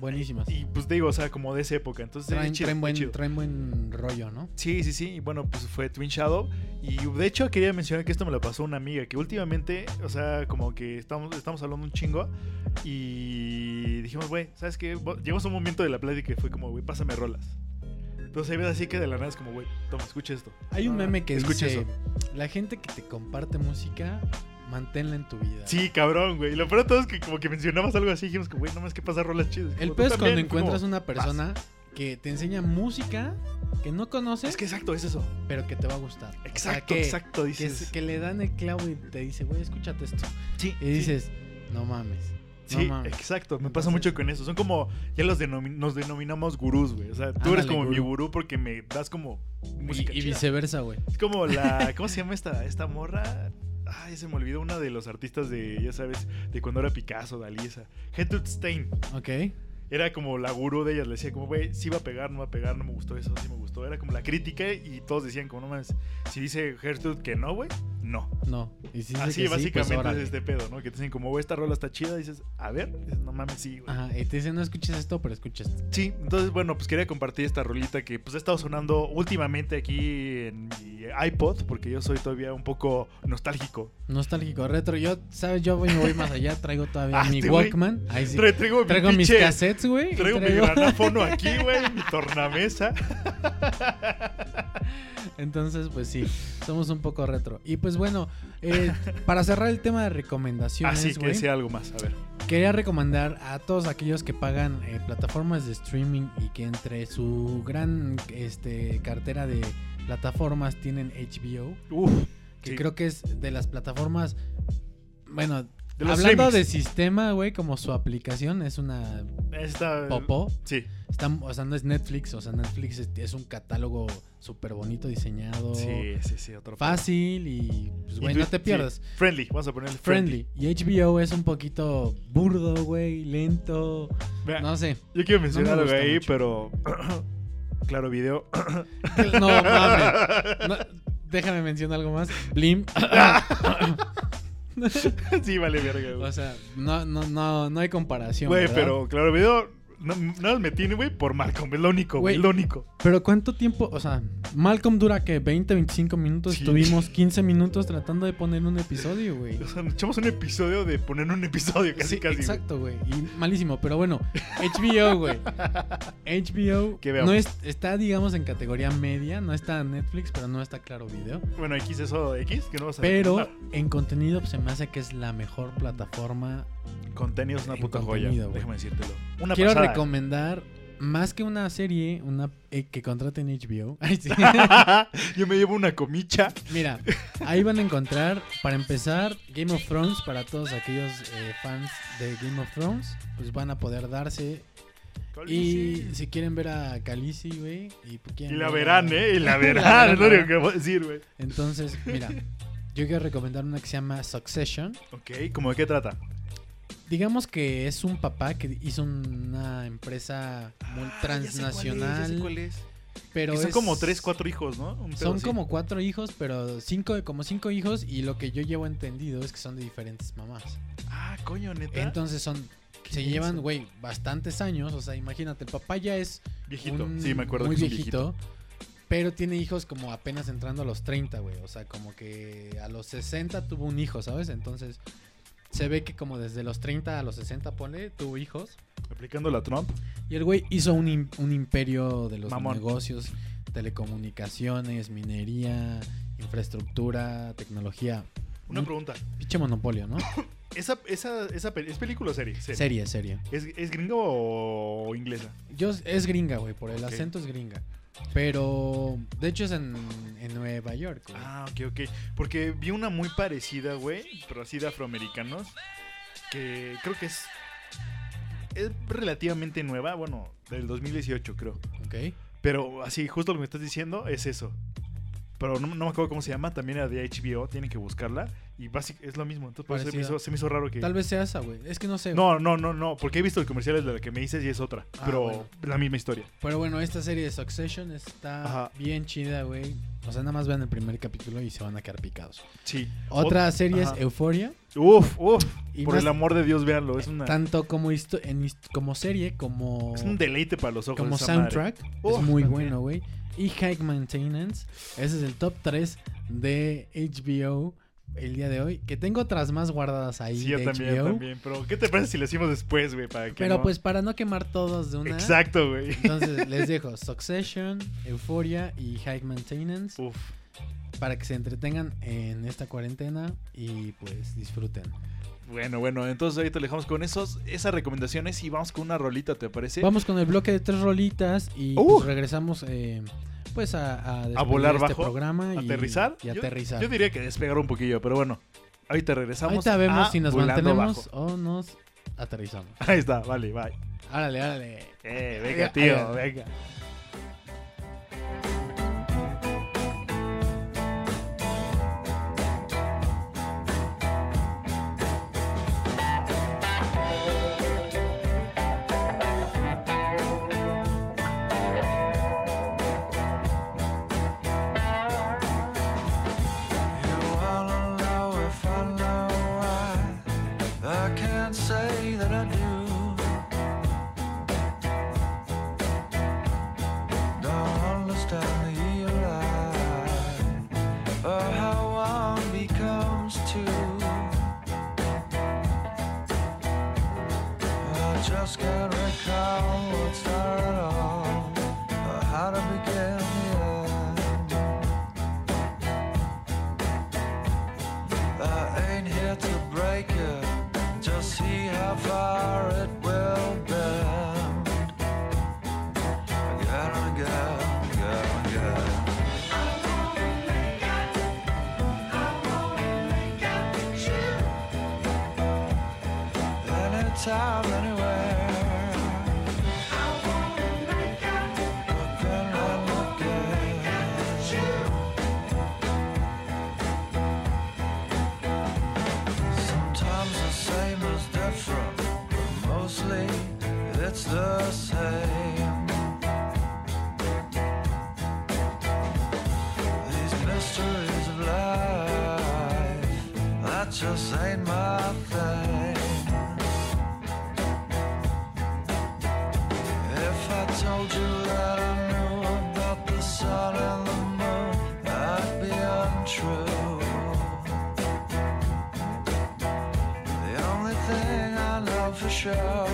Buenísimas. y pues digo, o sea, como de esa época. Entonces, Traen, chido, traen buen, traen buen rollo, ¿no? Sí, sí, sí. Y bueno, pues fue Twin Shadow. Y de hecho quería mencionar que esto me lo pasó una amiga. Que últimamente, o sea, como que estamos, estamos hablando un chingo. Y dijimos, güey, ¿sabes qué? Llegamos a un momento de la plática que fue como, güey, pásame rolas. Entonces ahí ves así que de la nada es como, güey, toma, escucha esto. Hay un meme que escucha dice, eso. la gente que te comparte música, manténla en tu vida. Sí, cabrón, güey. Y lo peor de todo es que como que mencionabas algo así, dijimos que, güey, no más que pasar rolas chidas. El peor es cuando también, encuentras una persona que te enseña música que no conoces, Es que exacto, es eso. pero que te va a gustar. O sea, Exacto, que, exacto, que, dices. es- que le dan el clavo y te dice, güey, escúchate esto. Sí, Y dices, no mames. no Sí, mames". exacto. Me pasa mucho con eso. Son como, ya los nos denominamos gurús, güey. O sea, tú Ándale, eres como mi gurú. porque me das como música Y, y viceversa, güey. Es como la, ¿cómo se llama esta, esta morra? Ay, se me olvidó una de los artistas de, ya sabes, de cuando era Picasso, Dalí, esa. Gertrude Stein. Ok. era como la gurú de ellas. Le decía como, güey, sí va a pegar, no va a pegar, no me gustó eso, sí me gustó. Era como la crítica y todos decían como, no mames, si dice Gertrude que no, güey, no. No. Y Así que sí, pues, básicamente es este pedo, ¿no? Que te dicen como, güey, esta rola está chida, dices, a ver, dices, no mames, sí, güey. Ajá, y te dicen, no escuches esto, pero escuches esto. Sí, entonces, bueno, pues quería compartir esta rolita que pues ha estado sonando últimamente aquí en mi iPod, porque yo soy todavía un poco nostálgico. Nostálgico, retro. Yo, ¿sabes? Yo voy, me voy más allá. Traigo todavía Ah, mi este. Walkman. Ahí sí. Tra- traigo mi Traigo mis cassettes, güey. y Traigo mi granáfono aquí, güey, mi tornamesa. Entonces, pues sí, somos un poco retro. Y pues bueno, eh, para cerrar el tema de recomendaciones, Así que güey, decía algo más, a ver. quería recomendar a todos aquellos que pagan eh, plataformas de streaming y que entre su gran este, cartera de plataformas tienen HBO, Uf, que sí. creo que es de las plataformas, bueno, De los hablando de sistema, güey, como su aplicación es una Esta... popó. Sí, Está, o sea, no es Netflix, o sea, Netflix es, es un catálogo súper bonito diseñado. sí, sí, sí, otro Fácil y pues, güey, no te Sí, pierdas. Friendly, vamos a ponerle Friendly. friendly. Y HBO es un poquito burdo, güey, lento. Vea, No sé. yo quiero mencionar me algo ahí, mucho. pero... claro, video. No mames. No, déjame mencionar algo más. Blim. sí, vale, verga, güey. o sea, no, no, no, no hay comparación. Güey, pero claro, video... No, nada más me tiene, güey, por Malcolm, es lo único, güey, lo único. Pero ¿cuánto tiempo? O sea, Malcolm dura que 20, 25 minutos. Sí. Tuvimos 15 minutos tratando de poner un episodio, güey. O sea, nos echamos un episodio de poner un episodio, casi, Sí, casi. exacto, güey. Y malísimo, pero bueno, HBO, güey. HBO no es, está, digamos, en categoría media. No está Netflix, pero no está Claro Video. Bueno, X eso, X, que no vas a Pero en contenido pues, se me hace que es la mejor plataforma. Contenido es una puta joya, déjame decírtelo. Una Quiero pasada. recomendar, más que una serie, una eh, que contraten HBO. Ay, sí. Yo me llevo una comicha. Mira, ahí van a encontrar, para empezar, Game of Thrones, para todos aquellos eh, fans de Game of Thrones, pues van a poder darse. Y si quieren ver a Khaleesi, güey, y, pues, Y la a- verán, ¿eh? Y la verán, es lo verán, único que voy a decir, güey. Entonces, mira, yo quiero recomendar una que se llama Succession. Ok, ¿cómo de qué trata? Digamos que es un papá que hizo una empresa muy Ah, ya sé cuál es, ya sé transnacional, cuál es. pero son es- como tres, cuatro hijos, ¿no? Un Son así. como cuatro hijos, pero cinco, como cinco hijos y lo que yo llevo entendido es que son de diferentes mamás. Ah, coño, neta. Entonces son se llevan, güey, bastantes años, o sea, imagínate, el papá ya es Viejito. un- Sí, me acuerdo muy que es un viejito, pero tiene hijos como apenas entrando a los 30, güey, o sea, como que a los 60 tuvo un hijo, ¿sabes? Entonces se ve que como desde los 30 a los 60 pone tuvo hijos Aplicando la Trump. y el güey hizo un, un imperio de los Mamón. negocios, telecomunicaciones, minería, infraestructura, tecnología. Una Un pregunta. pinche monopolio, ¿no? ¿Esa, esa, esa ¿Es película o serie? Serie. Serie, serie. ¿Es, ¿Es gringo o inglesa? Yo, es gringa, güey, por el acento es gringa. Pero, de hecho es en, en Nueva York, güey. Ah, ok, ok. Porque vi una muy parecida, güey, pero así de afroamericanos, que creo que es, es relativamente nueva, bueno, del 2018 creo. Ok. Pero así, justo lo que me estás diciendo es eso. Pero no, no me acuerdo cómo se llama, también era de HBO, tienen que buscarla. Y básicamente es lo mismo, entonces por eso se me, hizo, se me hizo raro que... Tal vez sea esa, güey. Es que no sé. No, no, no, no, porque he visto el comercial de la que me dices y es otra, Ah, pero bueno. la misma historia. Pero bueno, esta serie de Succession está Ajá. bien chida, güey. O sea, nada más vean el primer capítulo y se van a quedar picados. Sí. Otra Ot- serie ajá. es Euphoria. Uf, uf. Y por más- el amor de Dios, véanlo, es una... Tanto como, en como serie, como, Es un deleite para los ojos. como esa madre. soundtrack. Uf, es muy bueno, güey. Y High Maintenance. Ese es el top 3 de HBO el día de hoy. Que tengo otras más guardadas ahí Sí, yo de también, HBO. también. Pero, ¿qué te parece si lo hacemos después, güey? Para que Pero no- pues para no quemar todos de una. Exacto, güey. Entonces les dejo Succession, Euphoria y High Maintenance Uf. para que se entretengan en esta cuarentena y pues disfruten. Bueno, bueno, entonces ahorita le dejamos con esos, esas recomendaciones y vamos con una rolita, ¿te parece? Vamos con el bloque de tres rolitas y Uh. pues, regresamos eh, pues a, a, volar este bajo, programa y, ¿Aterrizar? y Yo- aterrizar. Yo, diría que despegar un poquillo, pero bueno. Ahorita regresamos. Ahorita vemos a si nos mantenemos Bajo. o nos aterrizamos. Ahí está, vale, bye. Árale, árale. Eh, venga, tío, venga. just ain't my thing. If I told you that I knew about the sun and the moon, I'd be untrue. The only thing I know for sure.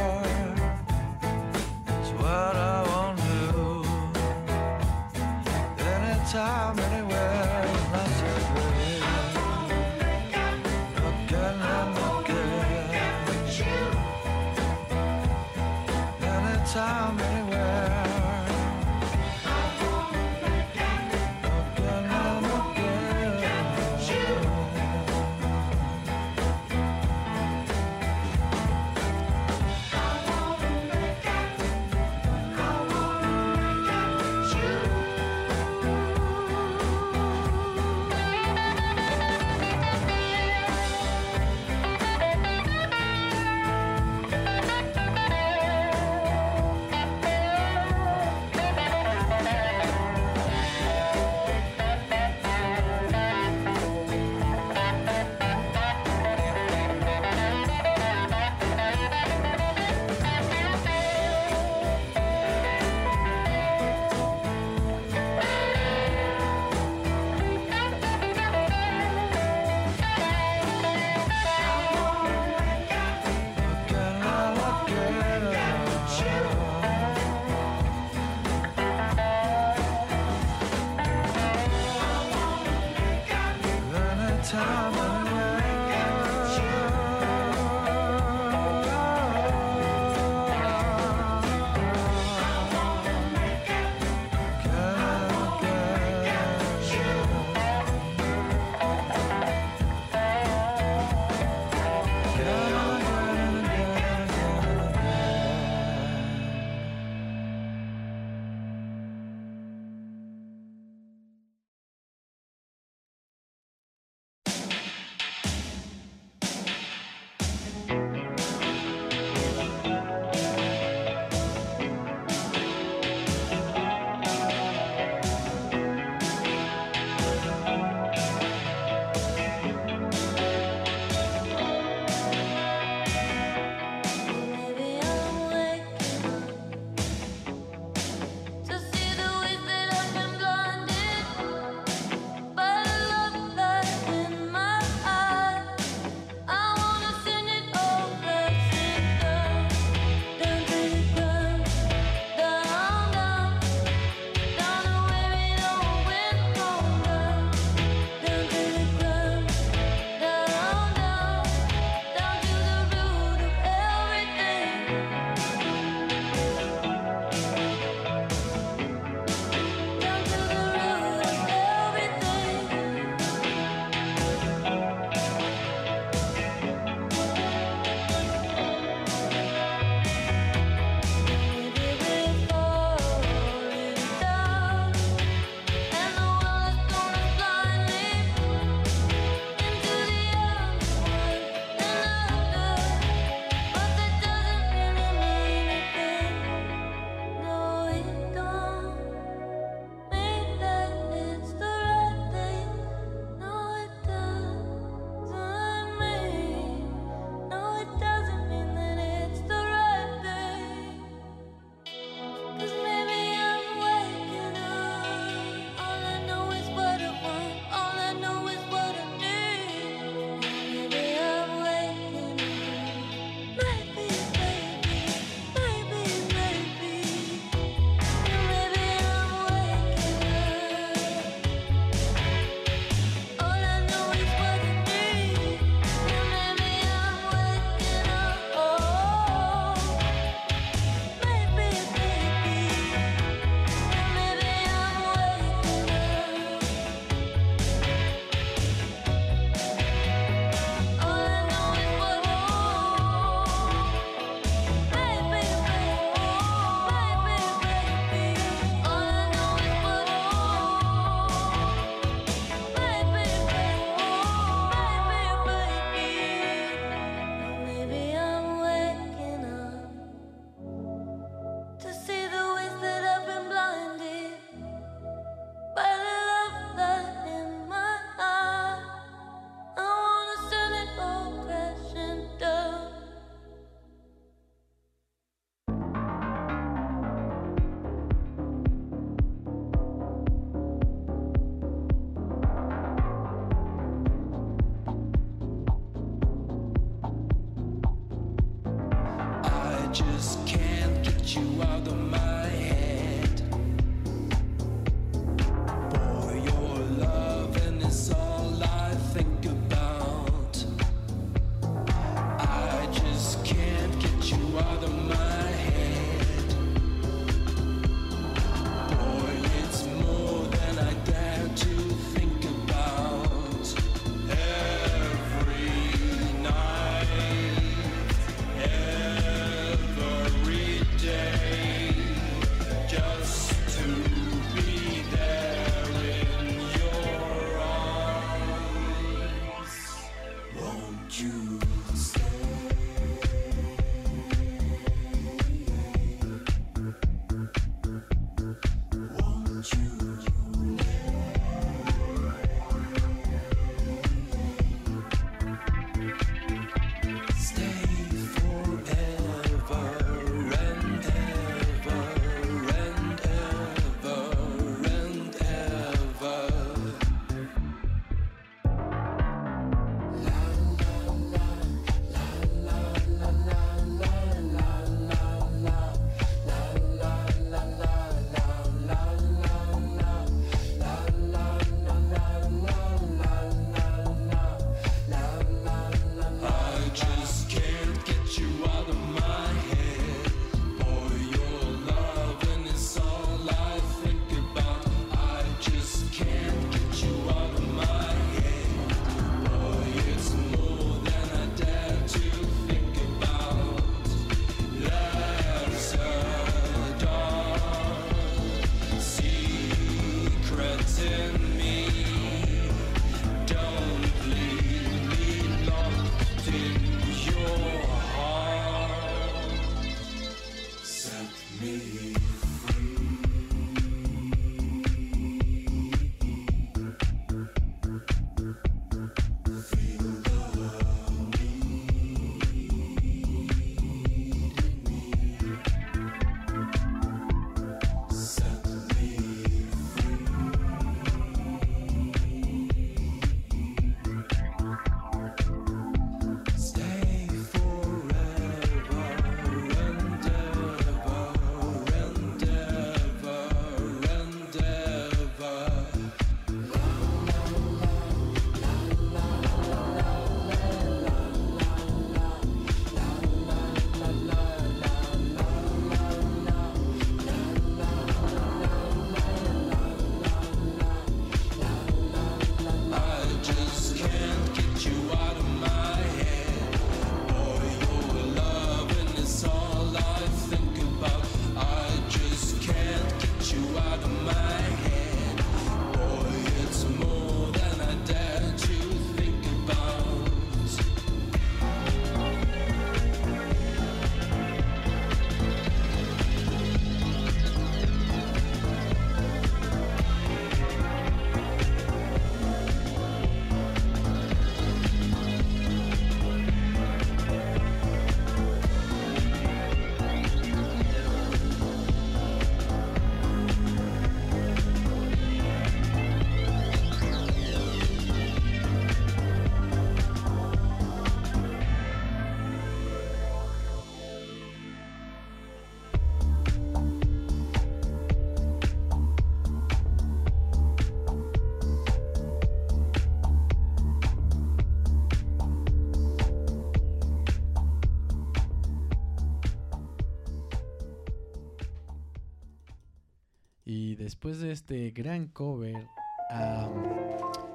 Después de este gran cover,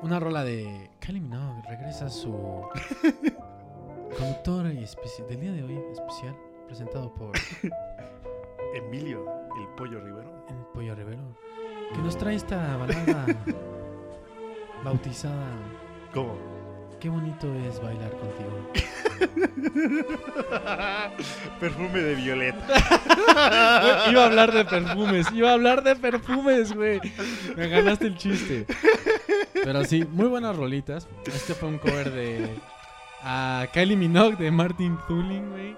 una rola de Kylie Minogue regresa su conductor del día de hoy especial, presentado por Emilio, el pollo Rivero. el Pollo Rivero, que nos trae esta balada bautizada ¿Cómo? Qué bonito es bailar contigo. Perfume de violeta. iba a hablar de perfumes, iba a hablar de perfumes, güey. Me ganaste el chiste. Pero sí, muy buenas rolitas. Este fue un cover de a Kylie Minogue de Martin Thuling, güey.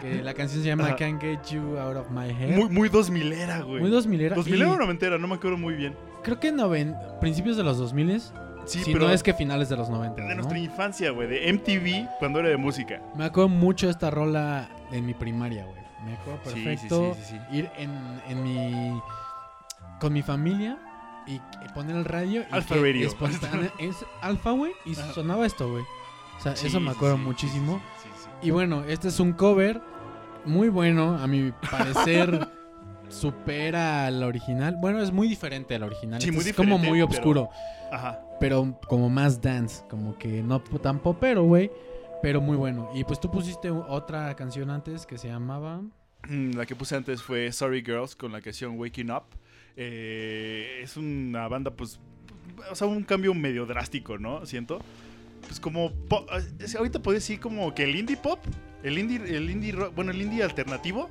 Que la canción se llama. Can't Get You Out of My Head. Muy, muy dos milera, güey. Muy dos milera. Dos milera o noventera, no me acuerdo muy bien. Creo que noven, principios de los 2000 Sí, si pero no es que finales de los 90. de ¿no? nuestra infancia, güey, de MTV cuando era de música. Me acuerdo mucho de esta rola en mi primaria, güey. Me acuerdo perfecto sí, sí, sí. ir en, en mi con mi familia y, poner el radio y Alfa Radio. es alfa, güey, y Ajá. sonaba esto, güey. O sea, eso me acuerdo muchísimo. sí, sí, sí. Y bueno, este es un cover muy bueno, a mi parecer supera al original. Bueno, es muy diferente al original. Sí, Este muy es como muy pero- oscuro, Ajá. pero... como más dance, como que no tan popero, güey, pero muy bueno. Y pues tú pusiste otra canción antes que se llamaba Mm, La que puse antes fue Sorry Girls con la canción Waking Up. Eh, es una banda, pues, o sea, un cambio medio drástico, ¿no? Siento. Pues como, es- ahorita puedes decir como que el indie pop, el indie, el indie rock, bueno, el indie alternativo,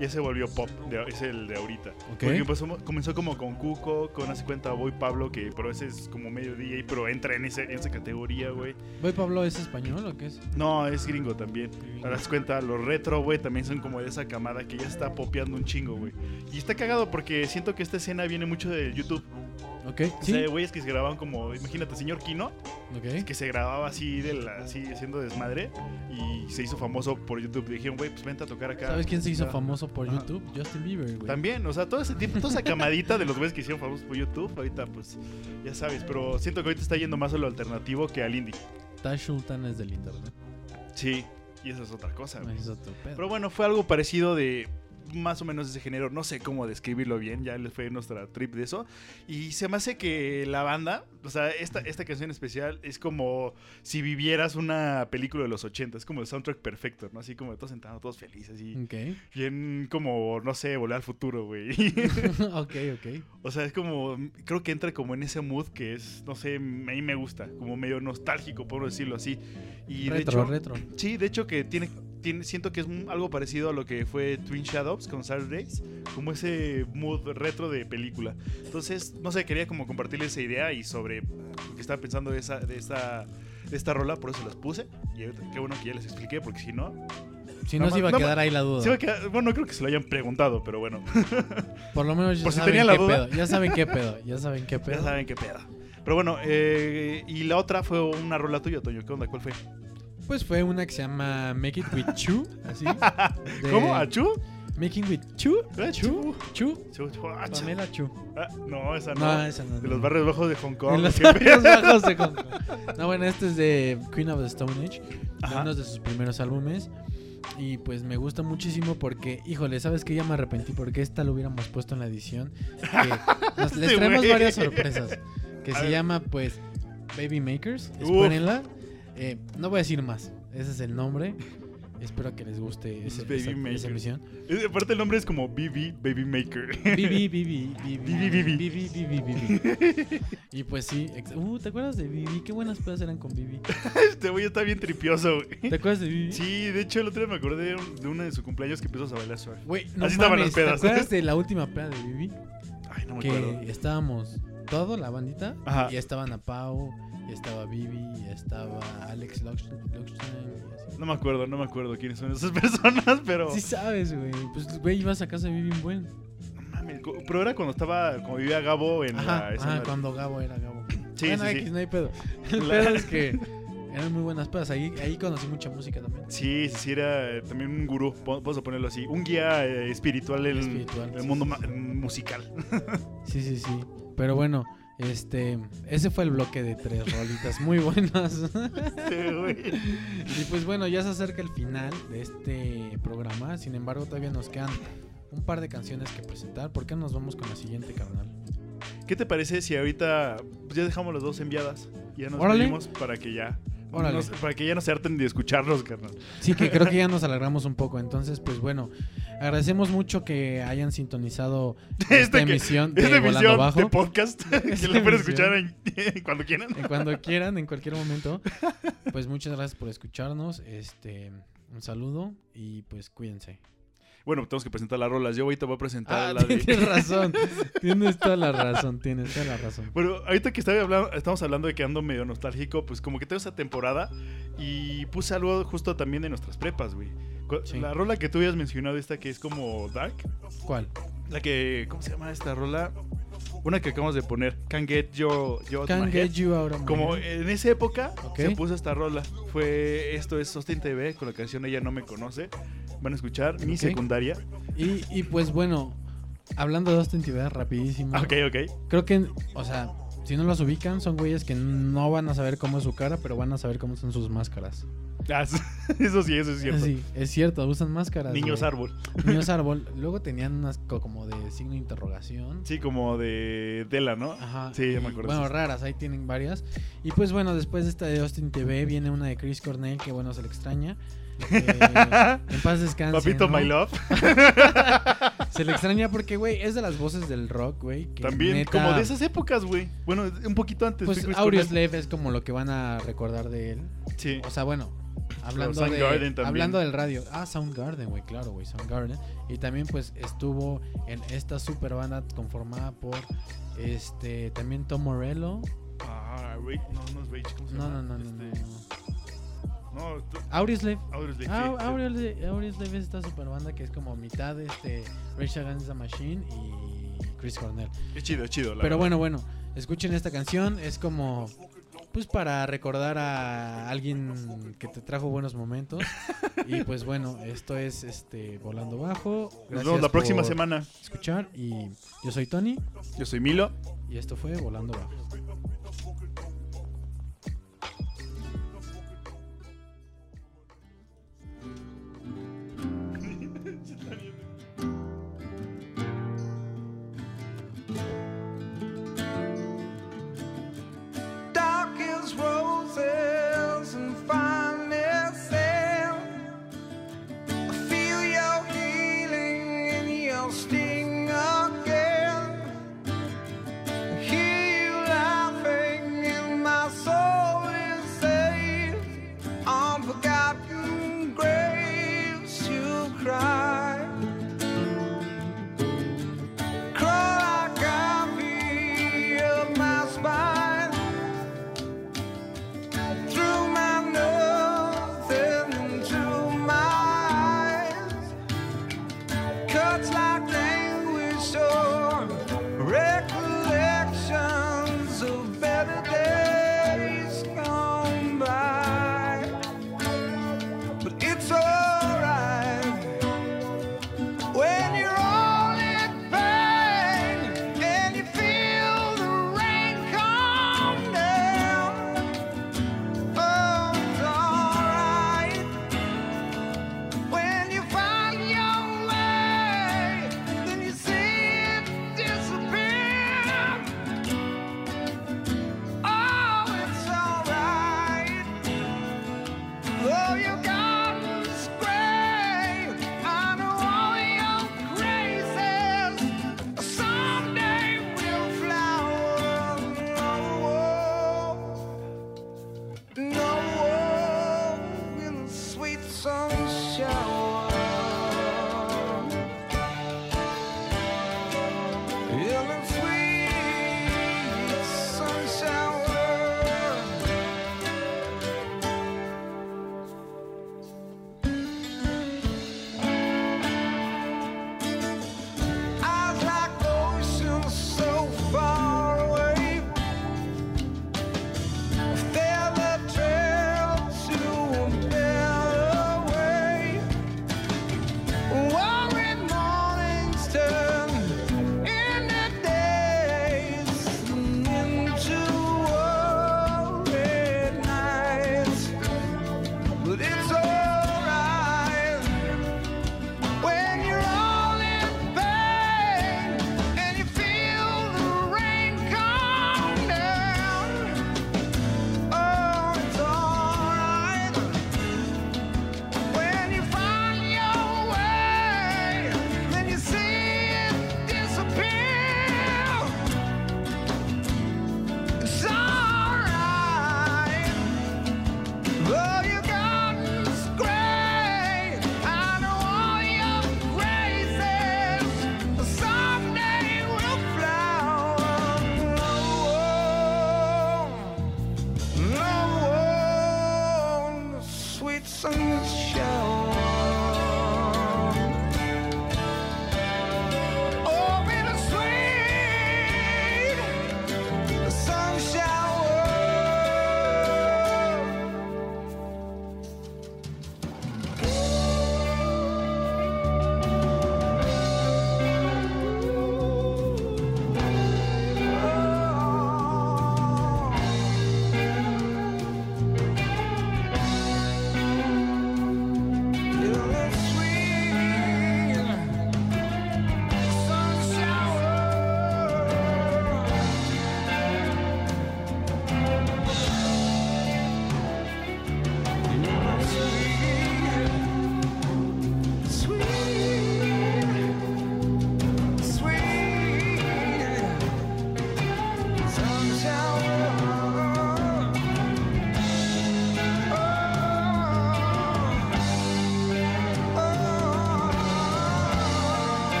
ya se volvió pop, de- es el de ahorita. Ok. Porque comenzó como con Cuco, con Hace Cuenta Boy Pablo, que pero ese es como medio DJ, pero entra en, ese, en esa categoría, güey. ¿Voy Pablo es español o qué es? No, es gringo también. Ahora das cuenta, los retro, güey, también son como de esa camada que ya está popeando un chingo, güey. Y está cagado porque siento que esta escena viene mucho de YouTube. Ok, O sea, güeyes que se grababan como, imagínate, señor Kino, Ok. que se grababa así, de la, así haciendo desmadre y se hizo famoso por YouTube. Dijeron, güey, pues vente a tocar acá. ¿Sabes quién se hizo famoso por Ajá. YouTube? Justin Bieber, güey. También, o sea, todo ese tipo, toda esa camadita de los güeyes que hicieron famosos por YouTube, ahorita pues, ya sabes, pero siento que ahorita está yendo más a lo alternativo que al indie. Tash Sultan es del internet. Sí, y eso es otra cosa, güey. Pero bueno, fue algo parecido de más o menos ese género, no sé cómo describirlo bien, ya les fue nuestra trip de eso. Y se me hace que la banda, o sea, esta, esta canción especial es como si vivieras una película de los 80, es como el soundtrack perfecto, ¿no? Así como todos sentados, todos felices y Ok. bien como, no sé, volar al futuro, güey. ok, ok. o sea, es como, creo que entra como en ese mood que es, no sé, a mí me gusta, como medio nostálgico, por decirlo así. Y de retro, hecho, retro. Sí, de hecho que tiene, tiene siento que es algo parecido a lo que fue Twin Shadows con Saturdays, como ese mood retro de película. Entonces, no sé, quería como compartirles esa idea y sobre lo que estaba pensando de esa, de esta, de esta rola, por eso las puse. Y qué bueno que ya les expliqué, porque si no, Si No se iba a quedar ahí la duda. se iba a quedar- bueno, no creo que se lo hayan preguntado, pero bueno, Por lo menos ya Por si saben tenían la qué duda. pedo. Ya saben qué pedo. Ya saben qué ya pedo. saben qué peda. Pero bueno, eh, y la otra fue una rola tuya, Toño. ¿Qué onda? ¿Cuál fue? Pues fue una que se llama Make It With Chu. Así. de- ¿Cómo? ¿Achú? Making With Chu. Ah, Chu. Chu. Chu, chu, ah. Pamela Chu. Ah, no, esa no. No, esa no. De los barrios bajos de Hong Kong. En los ¿qué barrios bajos de Hong Kong. No, bueno, este es de Queen of the Stone Age. De uno de sus primeros álbumes. Y pues me gusta muchísimo porque, híjole, ¿sabes qué? Ya me arrepentí porque esta lo hubiéramos puesto en la edición. Que nos- les traemos varias sorpresas. Que A se ver. llama, pues, Baby Makers. Espérenla. Eh, no voy a decir más. Ese es el nombre. Espero que les guste ese, Baby esa, esa Makers. emisión. Eh, Aparte el nombre es como BB Baby Maker. Bibi, Bibi. Bibi, Bibi, Bibi. Y pues sí, uh, ¿te acuerdas de Bibi? Qué buenas pedas eran con Bibi. este güey está bien tripioso, güey. ¿Te acuerdas de Bibi? Sí, de hecho el otro día me acordé de, un- de uno de sus cumpleaños que empezó a bailar surf. Güey, no Así estaban mames, las pedas. ¿te acuerdas de la última peda de Bibi? Ay, no me acuerdo. Que estábamos todo, la bandita, Ajá. y estaban a Pau, y estaba Bibi, y estaba Alex Lux- Luxstein, y así. No me acuerdo, no me acuerdo quiénes son esas personas, pero... Sí sabes, güey. Pues, güey, ibas a casa de Bibi un buen. No mames, pero era cuando estaba, como vivía Gabo en Ajá, la... ajá, madre. cuando Gabo era Gabo. Sí, bueno, sí, sí. No hay pedo. El La- pedo es que eran muy buenas pedas. Ahí, ahí conocí mucha música también. Sí, sí, sí, era también un gurú, vamos a ponerlo así, un guía eh, espiritual en Espiritual, el sí, mundo sí, ma- sí. musical. Sí, sí, sí. Pero bueno, este, ese fue el bloque de tres rolitas muy buenas. Sí, güey. y pues bueno, ya se acerca el final de este programa. Sin embargo, todavía nos quedan un par de canciones que presentar. ¿Por qué no nos vamos con la siguiente, carnal? ¿Qué te parece si ahorita pues, ya dejamos las dos enviadas? Ya nos pedimos para que ya... Órale. para que ya no se harten de escucharlos, carnal. Sí, que creo que ya nos alargamos un poco. Entonces, pues bueno, agradecemos mucho que hayan sintonizado esta Este que- emisión de Esta Volando emisión Bajo. de podcast que lo pueden escuchar en- cuando quieran. En cuando quieran, en cualquier momento. Pues muchas gracias por escucharnos. Este, un saludo y pues cuídense. Bueno, tenemos que presentar las rolas. Yo ahorita voy a presentar Ah, la de... tienes razón. Tienes toda la razón, tienes toda la razón. Bueno, ahorita que hablando, estamos hablando de que ando medio nostálgico, pues como que tengo esa temporada y puse algo justo también de nuestras prepas, güey. Sí. La rola que tú habías mencionado, esta que es como Dark, ¿Cuál? la que, ¿cómo se llama esta rola? Una que acabamos de poner, Can't Get You, you My get Head. you out of Como en esa época Ok. se puso esta rola. Fue esto es Austin TV con la canción Ella no me conoce. van a escuchar mi secundaria. Y, y pues bueno, hablando de Austin TV, rapidísimo. Ok, ok. Creo que, o sea, si no los ubican, son güeyes que no van a saber cómo es su cara, pero van a saber cómo son sus máscaras. Ah, eso sí, eso es cierto. Sí, es cierto, usan máscaras. Niños güey. árbol. Niños árbol. Luego tenían unas co- como de signo de interrogación. Sí, como de tela, ¿no? Ajá. Sí, ya me acuerdo. Bueno, raras, ahí tienen varias. Y pues bueno, después de esta de Austin TV viene una de Chris Cornell, que bueno, se le extraña. Eh, en paz descanse. Papito, ¿no? my love. Se le extraña porque, güey, es de las voces del rock, güey. También, neta, como de esas épocas, güey. Bueno, un poquito antes. Pues Cornell. Audioslave es como lo que van a recordar de él. Sí. O sea, bueno, hablando, de, hablando del radio. Ah, Soundgarden, güey, claro, güey, Soundgarden. Y también, pues, estuvo en esta super banda conformada por, este, también Tom Morello. Ah, Rage. No, no es Rage. ¿Cómo se No, llama? no, no, no, no. Este, no. No, Ah, sí, sí. Audioslave, Audioslave es esta super banda que es como mitad, este, Rage Against the Machine y Chris Cornell. Es chido, es chido. la Pero verdad. bueno, bueno, escuchen esta canción, es como pues para recordar a alguien que te trajo buenos momentos. y pues bueno, esto es este Volando Bajo. Nos vemos la próxima semana. escuchar y yo soy Tony Yo soy Milo. y esto fue Volando Bajo. Roses